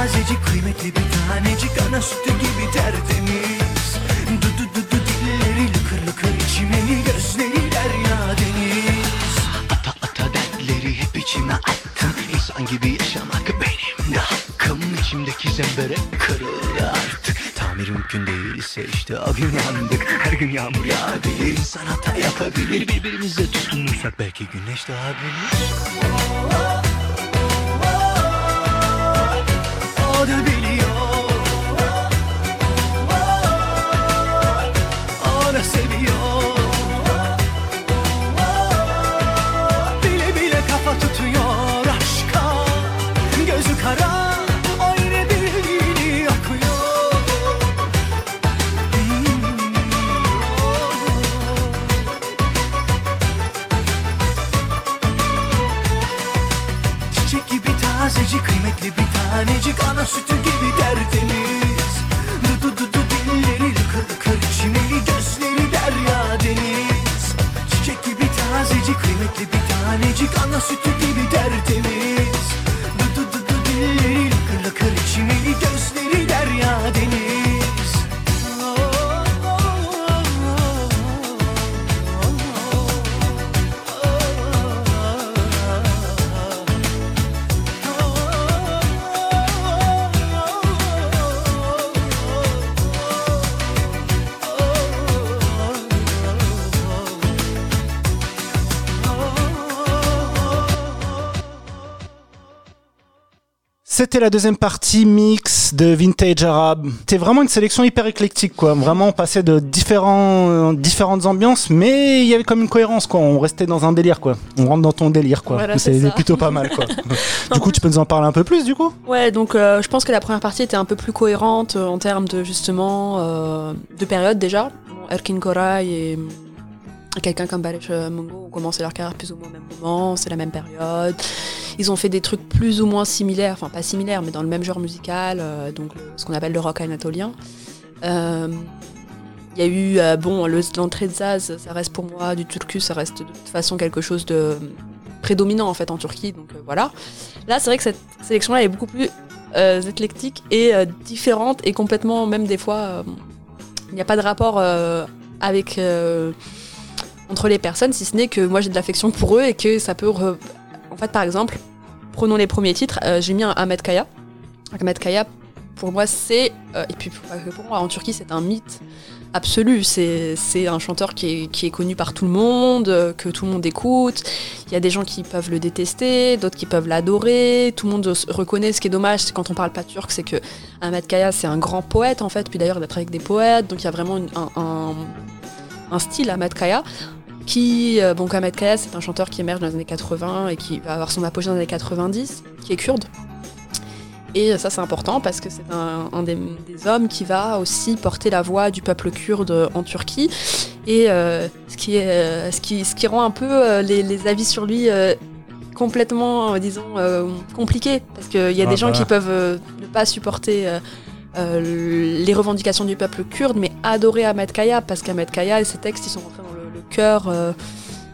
Tazecik kıymetli bir tanecik Ana sütü gibi tertemiz. Du du du du dilleri lıkır lıkır içimeni Gözleri derya deniz. Ata ata dertleri hep içime attım İnsan gibi yaşamak benim de hakkım. İçimdeki zembere kırıldı artık. Tamir mümkün değilse işte o gün yandık. Her gün yağmur yağabilir İnsan hata yapabilir. Birbirimize tutkunursak belki güneş doğabilir. oh, oh, oh biliyor. C'était la deuxième partie mix de Vintage Arabe. C'était vraiment une sélection hyper éclectique, quoi. Vraiment, on passait de différents, euh, différentes ambiances, mais il y avait comme une cohérence, quoi. On restait dans un délire, quoi. On rentre dans ton délire, quoi. Voilà, c'est plutôt pas mal, quoi. [LAUGHS] du coup, tu peux nous en parler un peu plus, du coup? Ouais, donc euh, je pense que la première partie était un peu plus cohérente euh, en termes de justement de période déjà. Erkin Koray et quelqu'un comme Balesh euh, Mongo ont commencé leur carrière plus ou moins au même moment, c'est la même période. Ils ont fait des trucs plus ou moins similaires, enfin pas similaires, mais dans le même genre musical, euh, donc ce qu'on appelle le rock anatolien. Euh, Il y a eu, euh, bon, le- l'entrée de Zaz, ça reste pour moi du turku, ça reste de toute façon quelque chose de prédominant en fait en Turquie, donc euh, voilà. Là, c'est vrai que cette sélection-là est beaucoup plus euh, éclectique et euh, différente et complètement, même des fois, euh, il n'y a pas de rapport euh, avec euh, entre les personnes, si ce n'est que moi j'ai de l'affection pour eux et que ça peut. En fait, par exemple, prenons les premiers titres, euh, j'ai mis un Ahmed Kaya. Ahmed Kaya, pour moi, c'est euh, et puis pour moi, en Turquie, c'est un mythe absolu. C'est un chanteur qui est, qui est connu par tout le monde, euh, que tout le monde écoute. Il y a des gens qui peuvent le détester, d'autres qui peuvent l'adorer. Tout le monde reconnaît. Ce qui est dommage, c'est quand on parle pas turc, c'est que Ahmed Kaya, c'est un grand poète en fait. Puis d'ailleurs, il a travaillé avec des poètes, donc il y a vraiment un, un- un style Ahmed Kaya. Qui, euh, Ahmed Kaya, c'est un chanteur qui émerge dans les années 80 et qui va avoir son apogée dans les années 90, qui est kurde. Et ça, c'est important parce que c'est un, un des, des hommes qui va aussi porter la voix du peuple kurde en Turquie. Et euh, ce, qui est, euh, ce, qui, ce qui rend un peu les, les avis sur lui euh, complètement, disons, euh, compliqués. Parce qu'il y a Ah des gens qui peuvent ne pas supporter les revendications du peuple kurde, mais adorer Ahmed Kaya. Parce qu'Ahmed Kaya et ses textes, ils sont rentrés dans le cœur euh,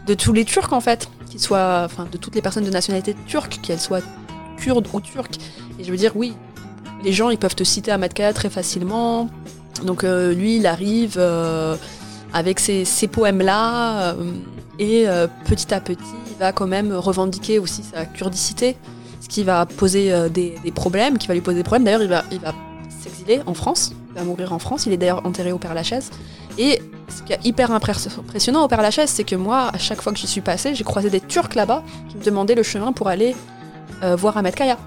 de tous les Turcs, en fait. Qu'ils soient, enfin, de toutes les personnes de nationalité turque, qu'elles soient kurdes ou turques. Et je veux dire, oui, les gens, ils peuvent te citer Ahmed Kaya très facilement. Donc euh, lui, il arrive euh, avec ces, poèmes-là, et petit à petit, il va quand même revendiquer aussi sa kurdicité, ce qui va poser des, des problèmes, qui va lui poser des problèmes. D'ailleurs, il va, il va s'exiler en France, il va mourir en France, il est d'ailleurs enterré au Père Lachaise. Et ce qui est hyper impress- impressionnant au Père Lachaise, c'est que moi, à chaque fois que j'y suis passée, j'ai croisé des Turcs là-bas qui me demandaient le chemin pour aller euh, voir Ahmed Kaya.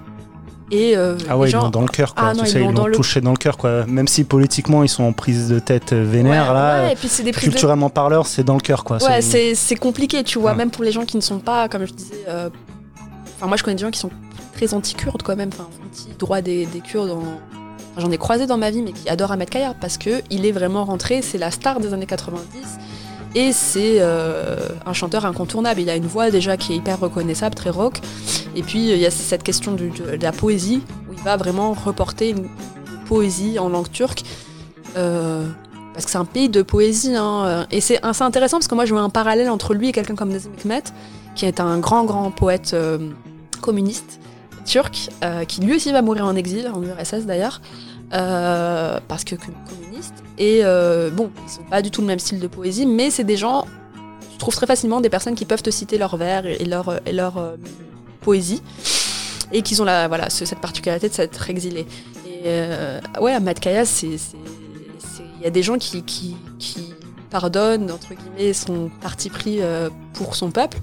Et euh, Ah ouais, ils l'ont dans le cœur, quoi. Ah non, ils ils dans l'ont le- touché dans le cœur, quoi. Même si politiquement, ils sont en prise de tête euh, vénère, Ouais, là, ouais, et puis c'est des prises de- culturellement parleur, c'est dans le cœur, quoi. Ouais, c'est compliqué, tu vois, même pour les gens qui ne sont pas, comme je disais. euh, Enfin, moi, je connais des gens qui sont très anti-kurdes, quand même, enfin, anti-droit des, des Kurdes. en- J'en ai croisé dans ma vie, mais qui adorent Ahmed Kaya parce que il est vraiment rentré, c'est la star des années 90. Et c'est euh, un chanteur incontournable. Il a une voix déjà qui est hyper reconnaissable, très rock. Et puis il y a cette question de, la poésie, où il va vraiment reporter une poésie en langue turque. Euh, parce que c'est un pays de poésie. hein. Et c'est intéressant parce que moi je vois un parallèle entre lui et quelqu'un comme Nazım Hikmet, qui est un grand, grand poète euh, communiste turc, euh, qui lui aussi va mourir en exil, en URSS d'ailleurs, euh, parce que com- communiste. Et euh, bon, ils sont pas du tout le même style de poésie, mais c'est des gens, je trouve très facilement des personnes qui peuvent te citer leurs vers et leur, et leur poésie, et qui ont la, voilà, ce- cette particularité de s'être exilés. Et ouais, Ahmad Kaya, Il y a des gens qui, qui, qui pardonnent, entre guillemets, son parti pris pour son peuple.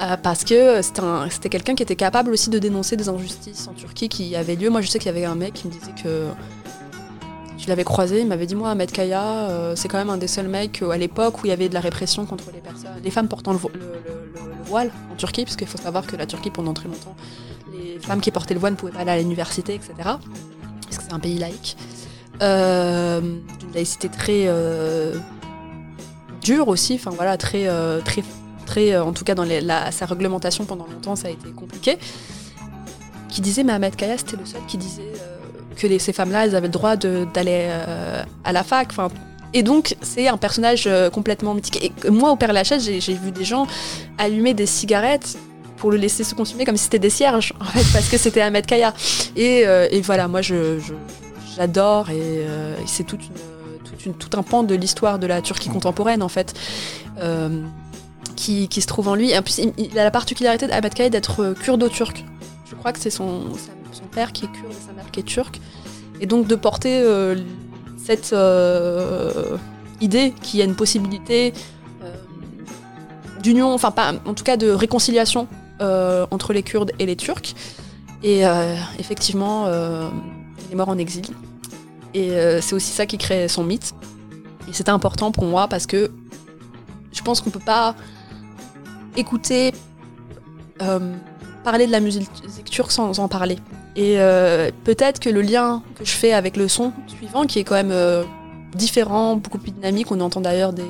Euh, parce que c'était un- c'était quelqu'un qui était capable aussi de dénoncer des injustices en Turquie qui avaient lieu. Moi, je sais qu'il y avait un mec qui me disait que je l'avais croisé, il m'avait dit moi, Ahmed Kaya, euh, c'est quand même un des seuls mecs euh, à l'époque où il y avait de la répression contre les personnes, les femmes portant le, le- le- le- le voile en Turquie, parce qu'il faut savoir que la Turquie pendant très longtemps, les femmes qui portaient le voile ne pouvaient pas aller à l'université, etc. Parce que c'est un pays laïque, euh, laïcité très euh, dure aussi, enfin voilà, très, euh, très, euh, en tout cas dans sa réglementation pendant longtemps, ça a été compliqué. Qui disait, mais Ahmed Kaya, c'était le seul qui disait euh, que ces femmes-là, elles avaient le droit d'aller euh, à la fac. Enfin, et donc, c'est un personnage complètement mythique. Et moi, au Père Lachaise, j'ai vu des gens allumer des cigarettes pour le laisser se consumer comme si c'était des cierges, en fait, parce que c'était Ahmed Kaya. Et, voilà, moi, je- je- j'adore, et, c'est tout un pan de l'histoire de la Turquie contemporaine, en fait. Qui, se trouve en lui. En plus, il, a la particularité d'Ahmed Kaya d'être euh, kurdo-turc. Je crois que c'est son, père qui est kurde et sa mère qui est turque. Et donc de porter euh, cette euh, idée qu'il y a une possibilité d'union, enfin pas, en tout cas de réconciliation entre les Kurdes et les Turcs. Et effectivement, il est mort en exil. Et c'est aussi ça qui crée son mythe. Et c'était important pour moi parce que je pense qu'on peut pas écouter, euh, parler de la musique turque sans en parler. Et euh, peut-être que le lien que je fais avec le son suivant, qui est quand même euh, différent, beaucoup plus dynamique, on entend d'ailleurs des.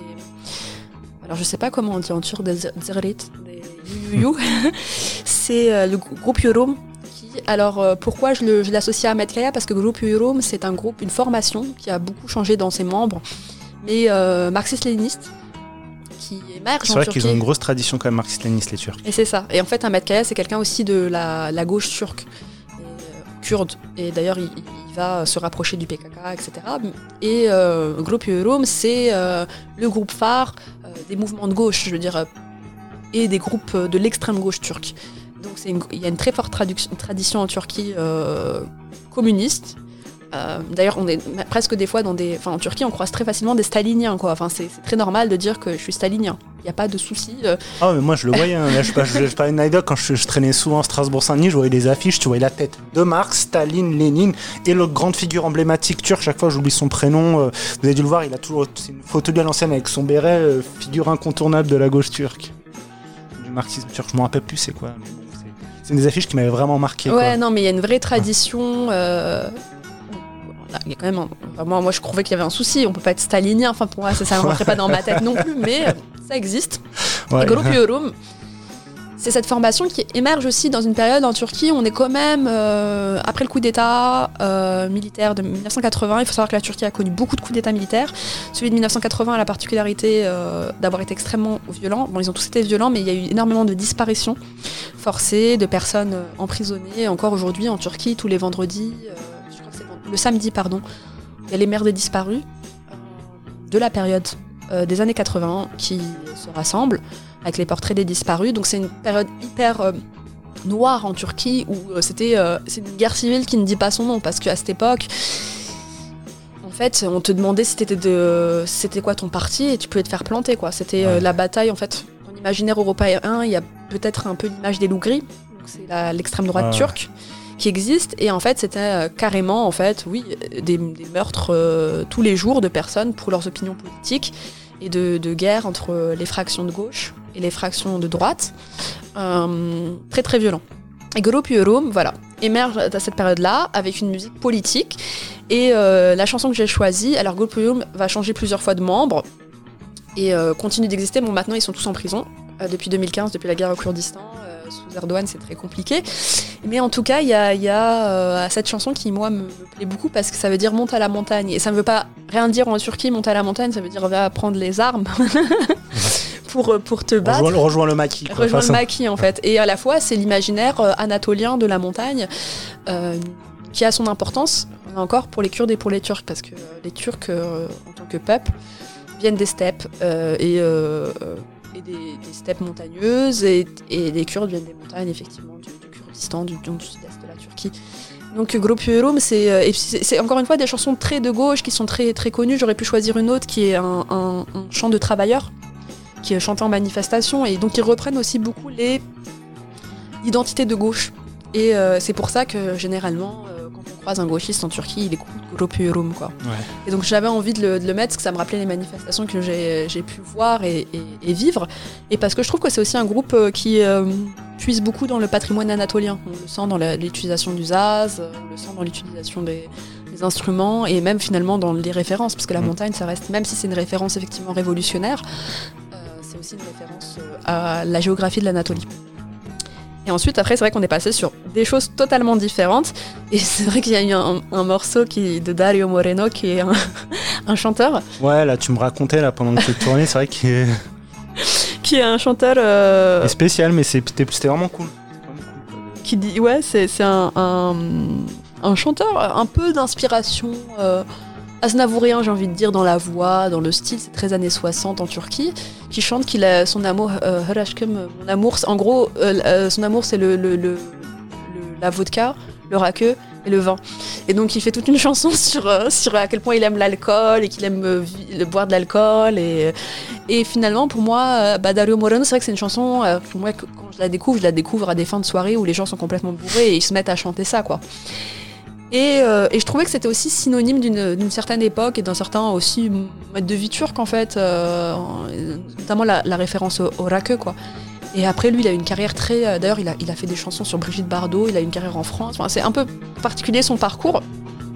Alors je sais pas comment on dit en turc, des zerrit, des you [LAUGHS] C'est euh, le grou- groupe Yorum. Alors pourquoi je l'associe à Ahmed Kaya Parce que le groupe Yorum, c'est un groupe, une formation qui a beaucoup changé dans ses membres, mais euh, marxiste-léniniste, C'est vrai qu'ils ont une grosse tradition quand même marxiste-léniniste, les Turcs. Et c'est ça. Et en fait, Ahmed Kaya, c'est quelqu'un aussi de la, la gauche turque, et, euh, kurde. Et d'ailleurs, il, il va se rapprocher du PKK, etc. Et euh, groupe c'est euh, le groupe phare euh, des mouvements de gauche, je veux dire, et des groupes de l'extrême gauche turque. Donc une- il y a une très forte tradition en Turquie communiste. Euh, D'ailleurs, on est presque des fois dans des. Enfin, en Turquie, on croise très facilement des staliniens, quoi. Enfin, c'est très normal de dire que je suis stalinien. Il n'y a pas de souci. euh, Ah, mais moi je le voyais. hein. Là, je, je, je, je parlais de Naïda, quand je, je traînais souvent à Strasbourg-Saint-Denis, je voyais les affiches, tu voyais la tête de Marx, Staline, Lénine et l'autre grande figure emblématique turque. Chaque fois, j'oublie son prénom. euh, vous avez dû le voir, il a toujours. C'est une photo de l'ancienne avec son béret, figure incontournable de la gauche turque. Du marxisme turc, je m'en rappelle plus c'est quoi. c'est- une des affiches qui m'avait vraiment marqué. quoi. Ouais, non, mais il y a une vraie tradition. Il y a quand même un- enfin, moi, moi, je trouvais qu'il y avait un souci. On peut pas être stalinien. Enfin, pour moi, ça, ne [LAUGHS] rentrait pas dans ma tête non plus, mais euh, ça existe. Ouais. Et c'est cette formation qui émerge aussi dans une période en Turquie où on est quand même, euh, après le coup d'État euh, militaire de 1980, il faut savoir que la Turquie a connu beaucoup de coups d'État militaires. Celui de 1980 a la particularité euh, d'avoir été extrêmement violent. Bon, ils ont tous été violents, mais il y a eu énormément de disparitions forcées, de personnes emprisonnées. Encore aujourd'hui, en Turquie, tous les vendredis, le samedi, pardon, il y a les mères des disparus de la période euh, des années 80 qui se rassemblent avec les portraits des disparus. Donc c'est une période hyper euh, noire en Turquie où euh, c'était c'est une guerre civile qui ne dit pas son nom parce qu'à cette époque en fait on te demandait si t'étais de c'était quoi ton parti et tu pouvais te faire planter quoi. C'était Ouais. la bataille en fait dans l'imaginaire européen il y a peut-être un peu l'image des loups gris c'est l'extrême droite Ouais. turque qui existe et en fait c'était euh, carrément en fait oui des, meurtres euh, tous les jours de personnes pour leurs opinions politiques et de, guerre entre les fractions de gauche et les fractions de droite. Euh, très très violent. Et Groupe voilà émerge à cette période-là avec une musique politique. Et la chanson que j'ai choisie alors Groupe va changer plusieurs fois de membres et continue d'exister. Bon maintenant ils sont tous en prison depuis 2015 depuis la guerre au Kurdistan sous Erdogan c'est très compliqué mais en tout cas, il y a, il y a, euh, cette chanson qui, moi, me, me plaît beaucoup parce que ça veut dire monte à la montagne. Et ça ne veut pas rien dire en Turquie, monte à la montagne, ça veut dire va prendre les armes [LAUGHS] pour, euh, pour te battre. Rejoins, rejoins le maquis. quoi. Rejoins le maquis en fait. Et à la fois, c'est l'imaginaire euh, anatolien de la montagne euh, qui a son importance, encore, pour les Kurdes et pour les Turcs. Parce que euh, les Turcs, euh, en tant que peuple, viennent des steppes euh, et, des, steppes montagneuses. Et, et les Kurdes viennent des montagnes, effectivement, du, Kurdistan, du, sud-est de la Turquie. Donc Groupe euh, c'est encore une fois des chansons très de gauche qui sont très très connues. J'aurais pu choisir une autre qui est un, chant de travailleurs qui est chanté en manifestation et donc ils reprennent aussi beaucoup les identités de gauche. Et euh, c'est pour ça que généralement, euh, croise un gauchiste en Turquie, il écoute Groupe Yorum quoi. Ouais. Et donc j'avais envie de le, de le mettre parce que ça me rappelait les manifestations que j'ai pu voir et, et- et vivre. Et parce que je trouve que c'est aussi un groupe euh, qui euh, puise beaucoup dans le patrimoine anatolien. On le sent dans l'utilisation du zaz, euh, on le sent dans l'utilisation des, des instruments et même finalement dans les références. Parce que la Mm. montagne, ça reste, même si c'est une référence effectivement révolutionnaire, euh, c'est aussi une référence à la géographie de l'Anatolie. Et ensuite, après, c'est vrai qu'on est passé sur des choses totalement différentes. Et c'est vrai qu'il y a eu un, un morceau qui, de Dario Moreno, qui est un, [LAUGHS] un chanteur, Ouais, là, tu me racontais là pendant que tu tournais, c'est vrai qu'il est [LAUGHS] qui est un chanteur euh, est spécial, mais c'était vraiment cool. Qui dit, ouais, c'est c'est un, un, un chanteur un peu d'inspiration euh, aznavourien, j'ai envie de dire, dans la voix, dans le style, c'est très années 60 en Turquie, qui chante qu'il a son amour, euh, mon amour, en gros, euh, euh, son amour c'est le, la vodka, le raqueux et le vin. Et donc il fait toute une [LAUGHS] chanson sur, euh, sur à quel point il aime l'alcool et qu'il aime boire de l'alcool. Et, et finalement, pour moi, euh, bah, Dario Moreno, c'est vrai que c'est une chanson, que moi, quand je la découvre, je la découvre à des fins de soirée où les gens sont complètement bourrés et ils se mettent à chanter ça, quoi. Et, euh, et je trouvais que c'était aussi synonyme d'une certaine époque et d'un certain aussi mode de vie turc, en fait, euh, notamment la, référence au, au raque, quoi. Et après, lui, il a une carrière très. euh, D'ailleurs, il a, fait des chansons sur Brigitte Bardot, il a une carrière en France. Enfin, c'est un peu particulier son parcours.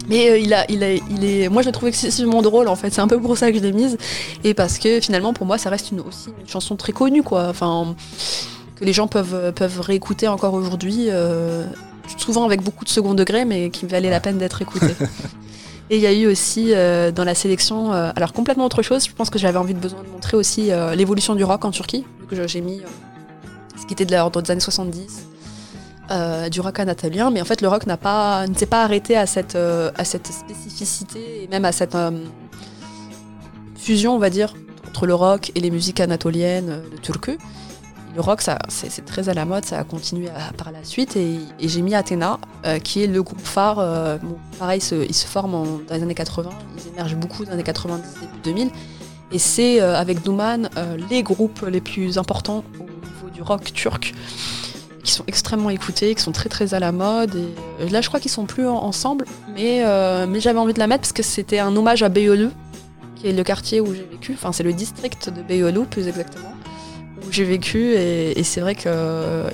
Mais il a, il est, moi, je l'ai trouvé excessivement drôle, en fait. C'est un peu pour ça que je l'ai mise. Et parce que finalement, pour moi, ça reste une, aussi une chanson très connue, quoi. Enfin, que les gens peuvent, peuvent réécouter encore aujourd'hui. Souvent avec beaucoup de second degré, mais qui valait la peine d'être écoutée. [LAUGHS] Et il y a eu aussi euh, dans la sélection, euh, alors complètement autre chose, je pense que j'avais envie de besoin de montrer aussi euh, l'évolution du rock en Turquie, que j'ai mis ce qui était de l'ordre des années 70, euh, du rock anatolien, mais en fait le rock n'a pas, ne s'est pas arrêté à cette, à cette spécificité et même à cette fusion, on va dire, entre le rock et les musiques anatoliennes de turku. Le rock, c'est, très à la mode, ça a continué par la suite. Et, j'ai mis Athena, euh, qui est le groupe phare. euh, pareil, ils se, forment en- dans les années 80, ils émergent beaucoup dans les années 90, début 2000. Et c'est euh, avec Duman les groupes les plus importants au niveau du rock turc, qui sont extrêmement écoutés, qui sont très très à la mode. Là, je crois qu'ils sont plus en- ensemble, mais, mais j'avais envie de la mettre parce que c'était un hommage à Beyoğlu, qui est le quartier où j'ai vécu. Enfin, c'est le district de Beyoğlu, plus exactement où j'ai vécu et, et c'est vrai qu'il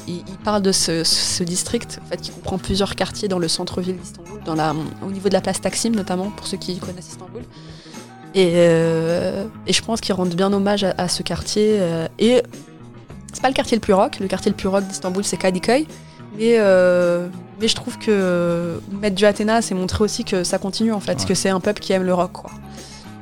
il parle de ce, ce district en fait, qui comprend plusieurs quartiers dans le centre-ville d'Istanbul, dans la, au niveau de la place Taksim notamment, pour ceux qui connaissent Istanbul. Et, euh, et je pense qu'il rend bien hommage à, à ce quartier. euh, et c'est pas le quartier le plus rock, le quartier le plus rock d'Istanbul c'est Kadıköy. Mais, euh, mais je trouve que mettre du Athéna, c'est montrer aussi que ça continue en fait, Ouais. que c'est un peuple qui aime le rock. Quoi.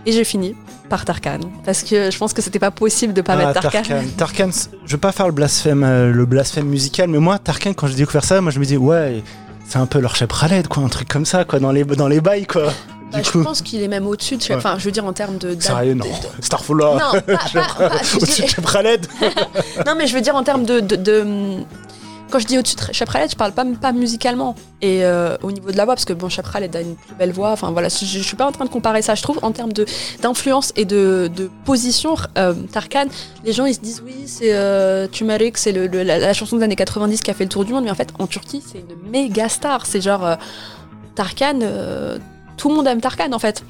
Et j'ai fini par Tarkan, parce que je pense que c'était pas possible de pas Ah, mettre Tarkan. Tarkan. Je veux pas faire le blasphème, euh, le blasphème musical, mais moi, Tarkan, quand j'ai découvert ça, moi je me dis, ouais, c'est un peu leur chef Khaled, quoi, un truc comme ça, quoi, dans les, dans les bails, quoi. Bah, je pense qu'il est même au-dessus de. Ouais. Enfin, je veux dire en termes de. sérieux, non. de- de-. Non, pas, pas- [LAUGHS] pas- je Au-dessus de dis- chef Khaled. [LAUGHS] non, mais je veux dire en termes de. de- de- quand je dis au-dessus de Chef Khaled, je parle pas, pas musicalement. Et euh, au niveau de la voix, parce que bon, a une plus belle voix. Enfin voilà, je, je suis pas en train de comparer ça. Je trouve en termes d'influence et de, de position, euh, Tarkan, les gens ils se disent oui, c'est euh, Turmeric, c'est la, chanson des années 90 qui a fait le tour du monde. Mais en fait, en Turquie, c'est une méga star. C'est genre euh, Tarkan, tout le monde aime Tarkan en fait.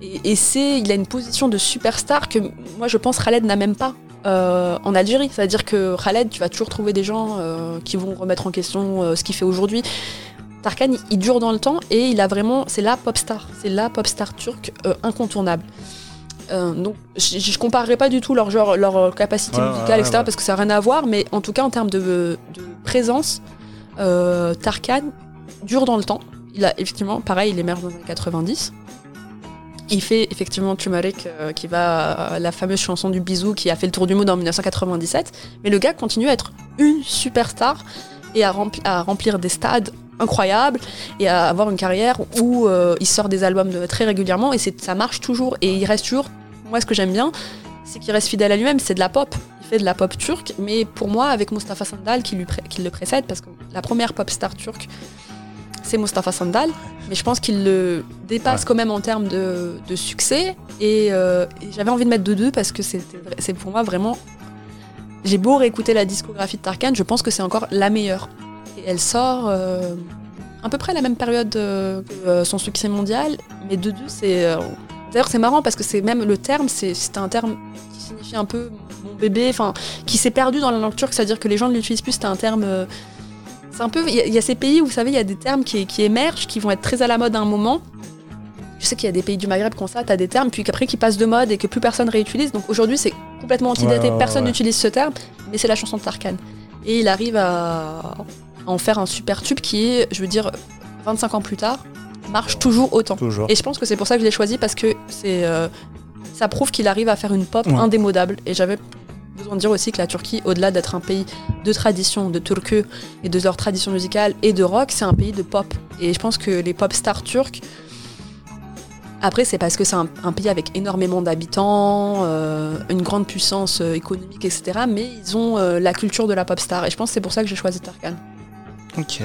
Et, et c'est, il a une position de superstar que moi je pense Khaled n'a même pas euh, en Algérie. C'est-à-dire que Khaled, tu vas toujours trouver des gens euh, qui vont remettre en question euh, ce qu'il fait aujourd'hui. Tarkan, il, il dure dans le temps et il a vraiment, c'est la pop star, c'est la pop star turque incontournable. Donc, je, je comparerai pas du tout leur genre, leur capacité Ouais, musicale, ouais, etc. ouais. Parce que ça n'a rien à voir, mais en tout cas en termes de, de présence, Tarkan dure dans le temps. Il a effectivement, pareil, il émerge dans les années 90. Il fait effectivement Turmeric, euh, qui va la fameuse chanson du bisou qui a fait le tour du monde en 1997. Mais le gars continue à être une superstar et à, rempli- à remplir des stades incroyables et à avoir une carrière où euh, il sort des albums très régulièrement et ça marche toujours et il reste toujours. Moi, ce que j'aime bien, c'est qu'il reste fidèle à lui-même. C'est de la pop. Il fait de la pop turque, mais pour moi, avec Mustafa Sandal qui, qui le précède, parce que la première pop star turque, c'est Mustafa Sandal, mais je pense qu'il le dépasse quand même en termes de, de succès. Et, euh, et j'avais envie de mettre de deux parce que c'est pour moi vraiment. J'ai beau réécouter la discographie de Tarkan, je pense que c'est encore la meilleure. Et elle sort euh, à peu près à la même période euh, que euh, son succès mondial, mais de deux, c'est. D'ailleurs, c'est marrant parce que c'est même le terme, c'est c'est un terme qui signifie un peu mon bébé, enfin, qui s'est perdu dans la langue turque, c'est-à-dire que les gens ne l'utilisent plus, c'est un terme. C'est un peu. Il y, a- il y a ces pays où, vous savez, il y a des termes qui, qui émergent, qui vont être très à la mode à un moment. Je sais qu'il y a des pays du Maghreb comme ça, t'as des termes, puis qu'après qui passent de mode et que plus personne réutilise. Donc aujourd'hui, c'est complètement antidaté, Ouais, personne n'utilise ce terme, mais c'est la chanson de Tarkan. Et il arrive à, à en faire un super tube qui est, je veux dire, 25 ans plus tard, marche toujours autant. Toujours. Et je pense que c'est pour ça que je l'ai choisi parce que c'est, euh, ça prouve qu'il arrive à faire une pop Ouais. indémodable. Et j'avais besoin de dire aussi que la Turquie, au-delà d'être un pays de tradition, de turku et de leur tradition musicale et de rock, c'est un pays de pop. Et je pense que les pop stars turcs, après c'est parce que c'est un, un pays avec énormément d'habitants, euh, une grande puissance euh, économique, etc. Mais ils ont euh, la culture de la pop star. Et je pense que c'est pour ça que j'ai choisi Tarkan. Ok.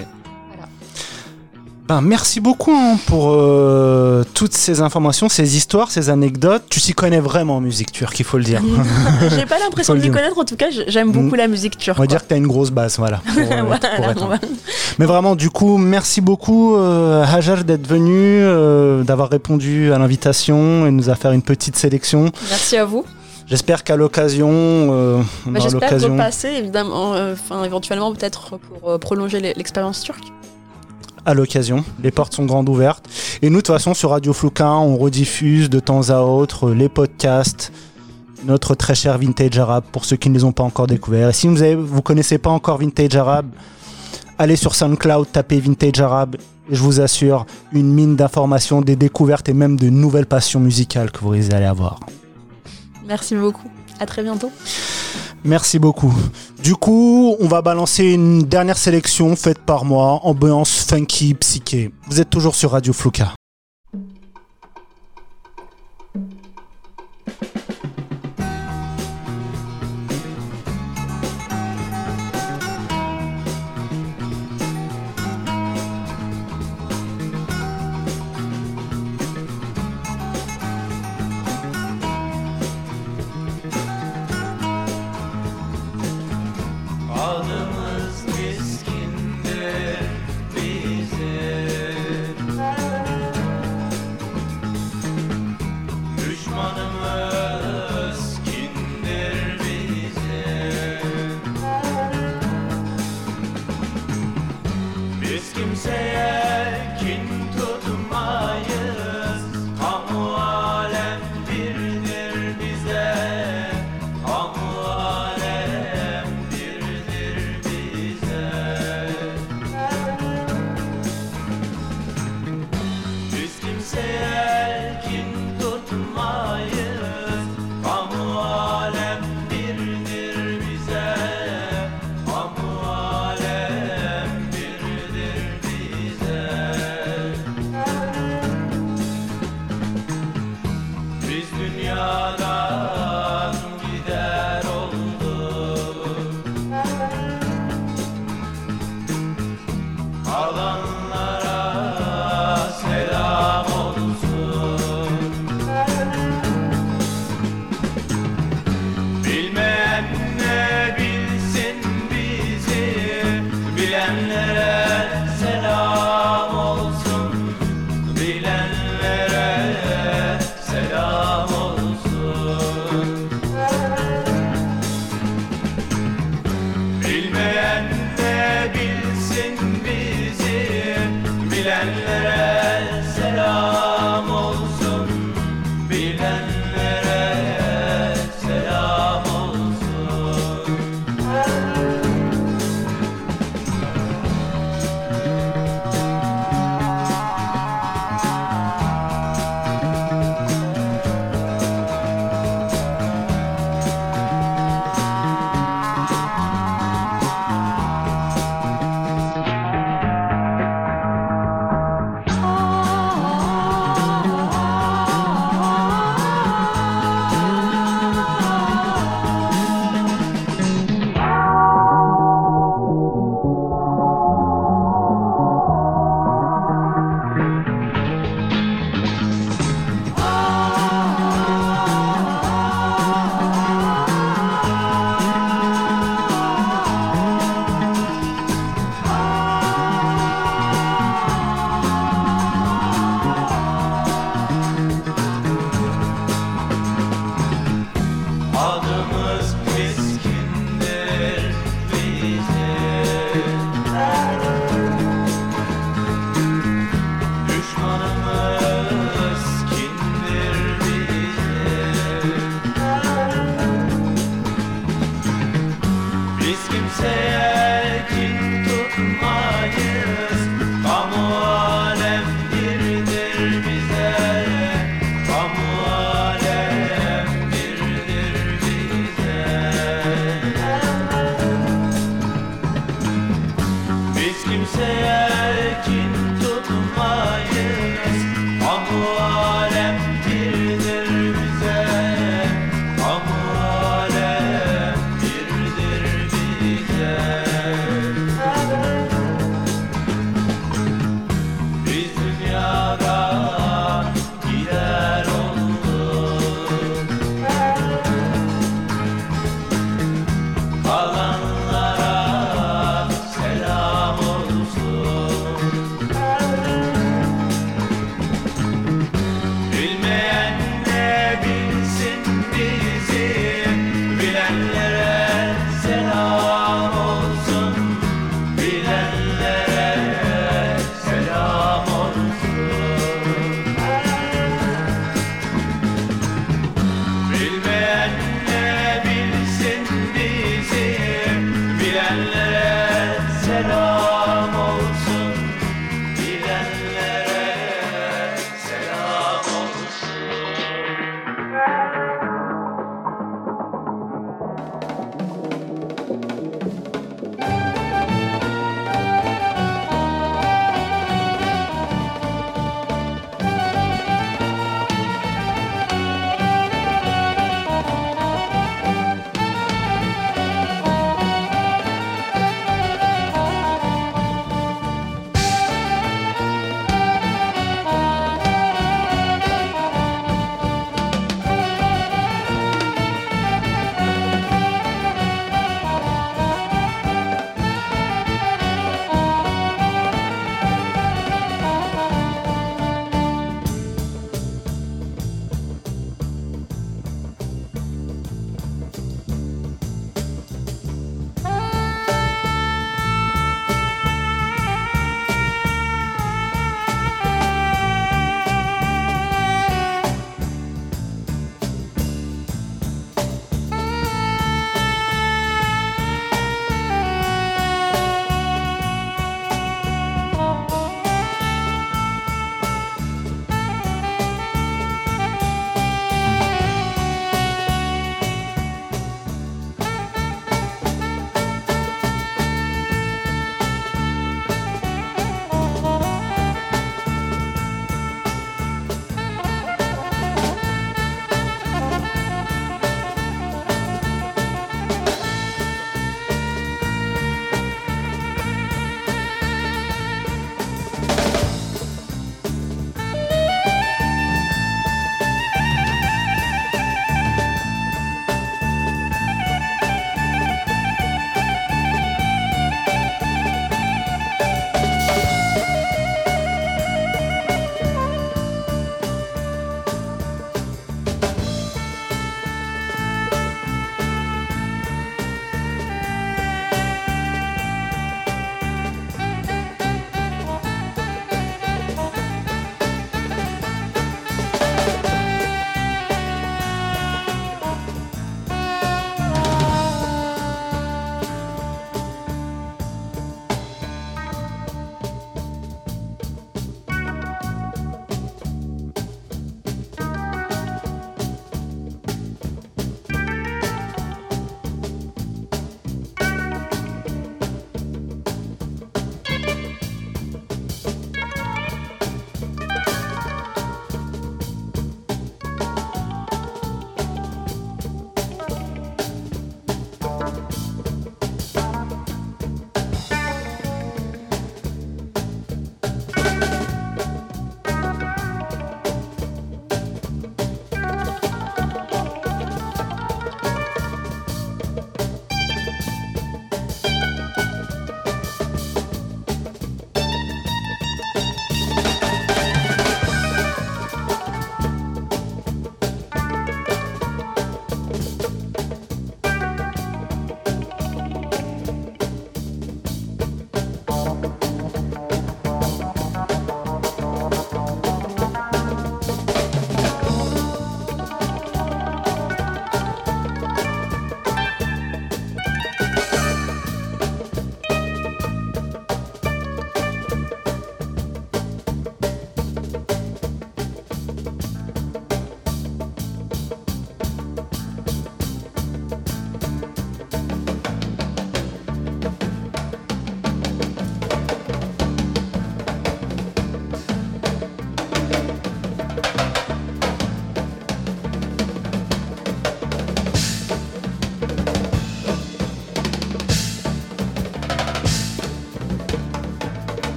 Ben, merci beaucoup hein, pour euh, toutes ces informations, ces histoires, ces anecdotes. Tu s'y connais vraiment en musique turque, il faut le dire. [LAUGHS] J'ai pas l'impression de m'y connaître, en tout cas, j'aime beaucoup la musique turque. On va quoi. dire que tu as une grosse base, voilà. [LAUGHS] pour, euh, Voilà, pour être- on va- Mais vraiment, du coup, merci beaucoup, euh, Hajar, d'être venu, euh, d'avoir répondu à l'invitation et nous a fait une petite sélection. Merci à vous. J'espère qu'à l'occasion, euh, on Bah, aura J'espère l'occasion. repasser, évidemment, euh, éventuellement, peut-être pour euh, prolonger l'e- l'expérience turque. À l'occasion. Les portes sont grandes ouvertes. Et nous, de toute façon, sur Radio Flouquin, on rediffuse de temps à autre les podcasts, notre très cher Vintage Arabe, pour ceux qui ne les ont pas encore découverts. Et si vous ne vous connaissez pas encore Vintage Arabe, allez sur SoundCloud, tapez Vintage Arabe. Et je vous assure, une mine d'informations, des découvertes et même de nouvelles passions musicales que vous allez avoir. Merci beaucoup. À très bientôt. Merci beaucoup. Du coup, on va balancer une dernière sélection faite par moi, ambiance funky, psyché. Vous êtes toujours sur Radio Flouka. risk.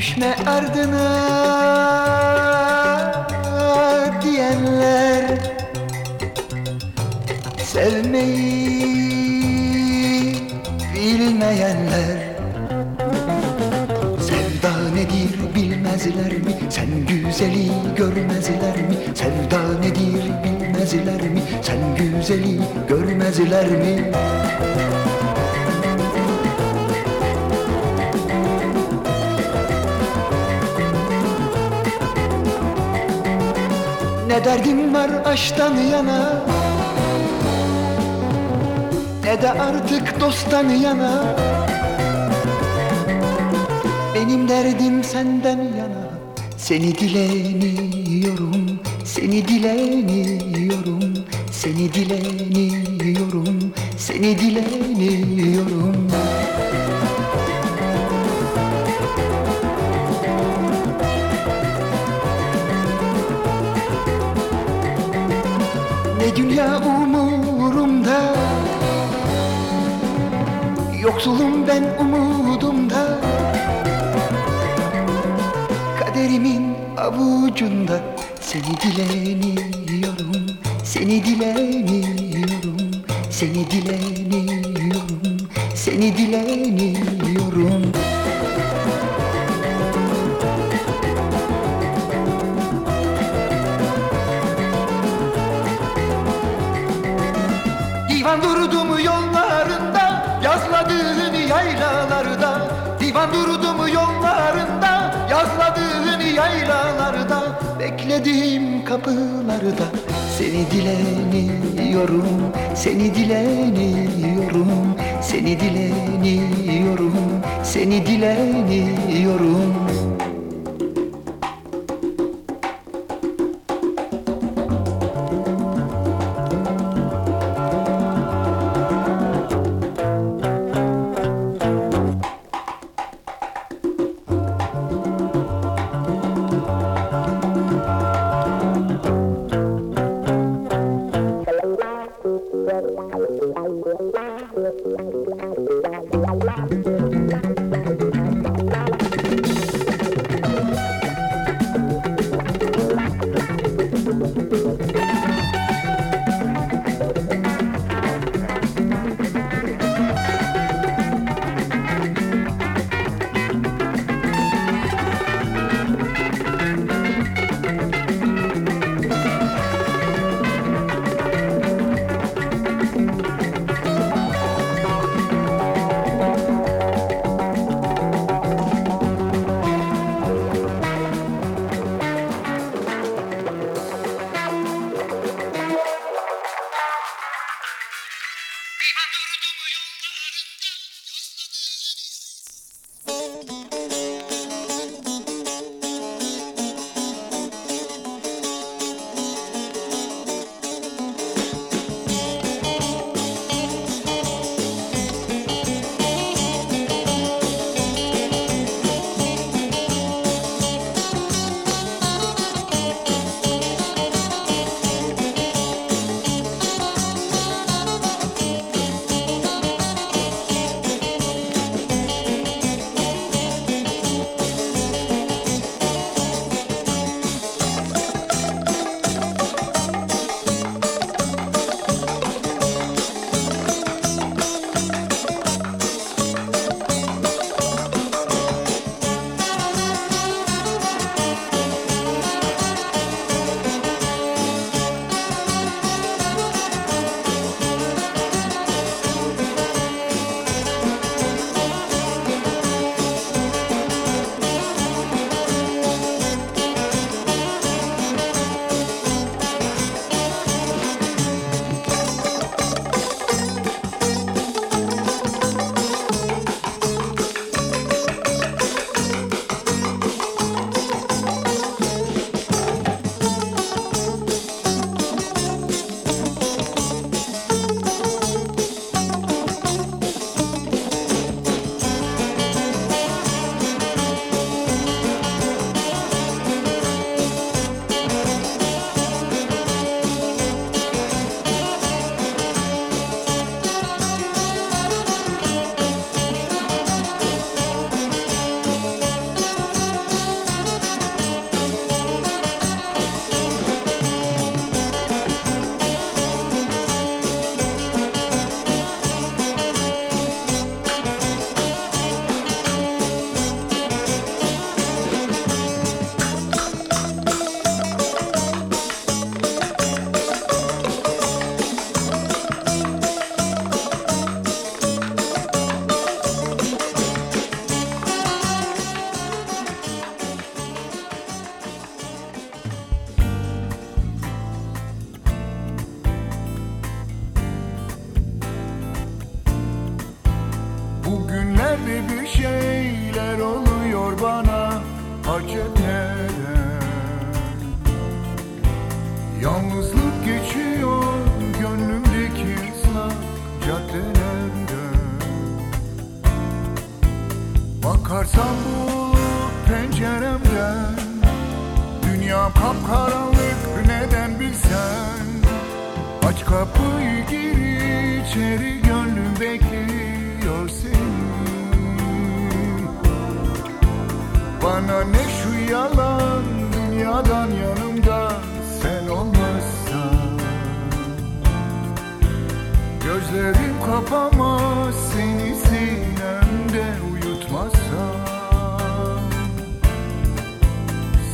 Düşme ardına diyenler Sevmeyi bilmeyenler Sevda nedir bilmezler mi? Sen güzeli görmezler mi? Sevda nedir bilmezler mi? Sen güzeli görmezler mi? Derdim var aşktan yana. Ne de artık dosttan yana. Benim derdim senden yana. Seni dileniyorum Seni dileniyorum Seni dileniyorum Seni dileniyorum avucunda. Seni dileniyorum Seni dileniyorum Seni dileniyorum kapılarda Seni dileniyorum Seni dileniyorum Seni dileniyorum Seni dileniyorum Bana ne şu yalan dünyadan yanımda sen olmazsan. Gözlerim kapamaz seni sinemde uyutmazsan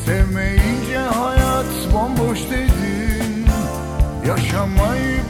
Sevmeyince hayat bomboş dedin Yaşamayı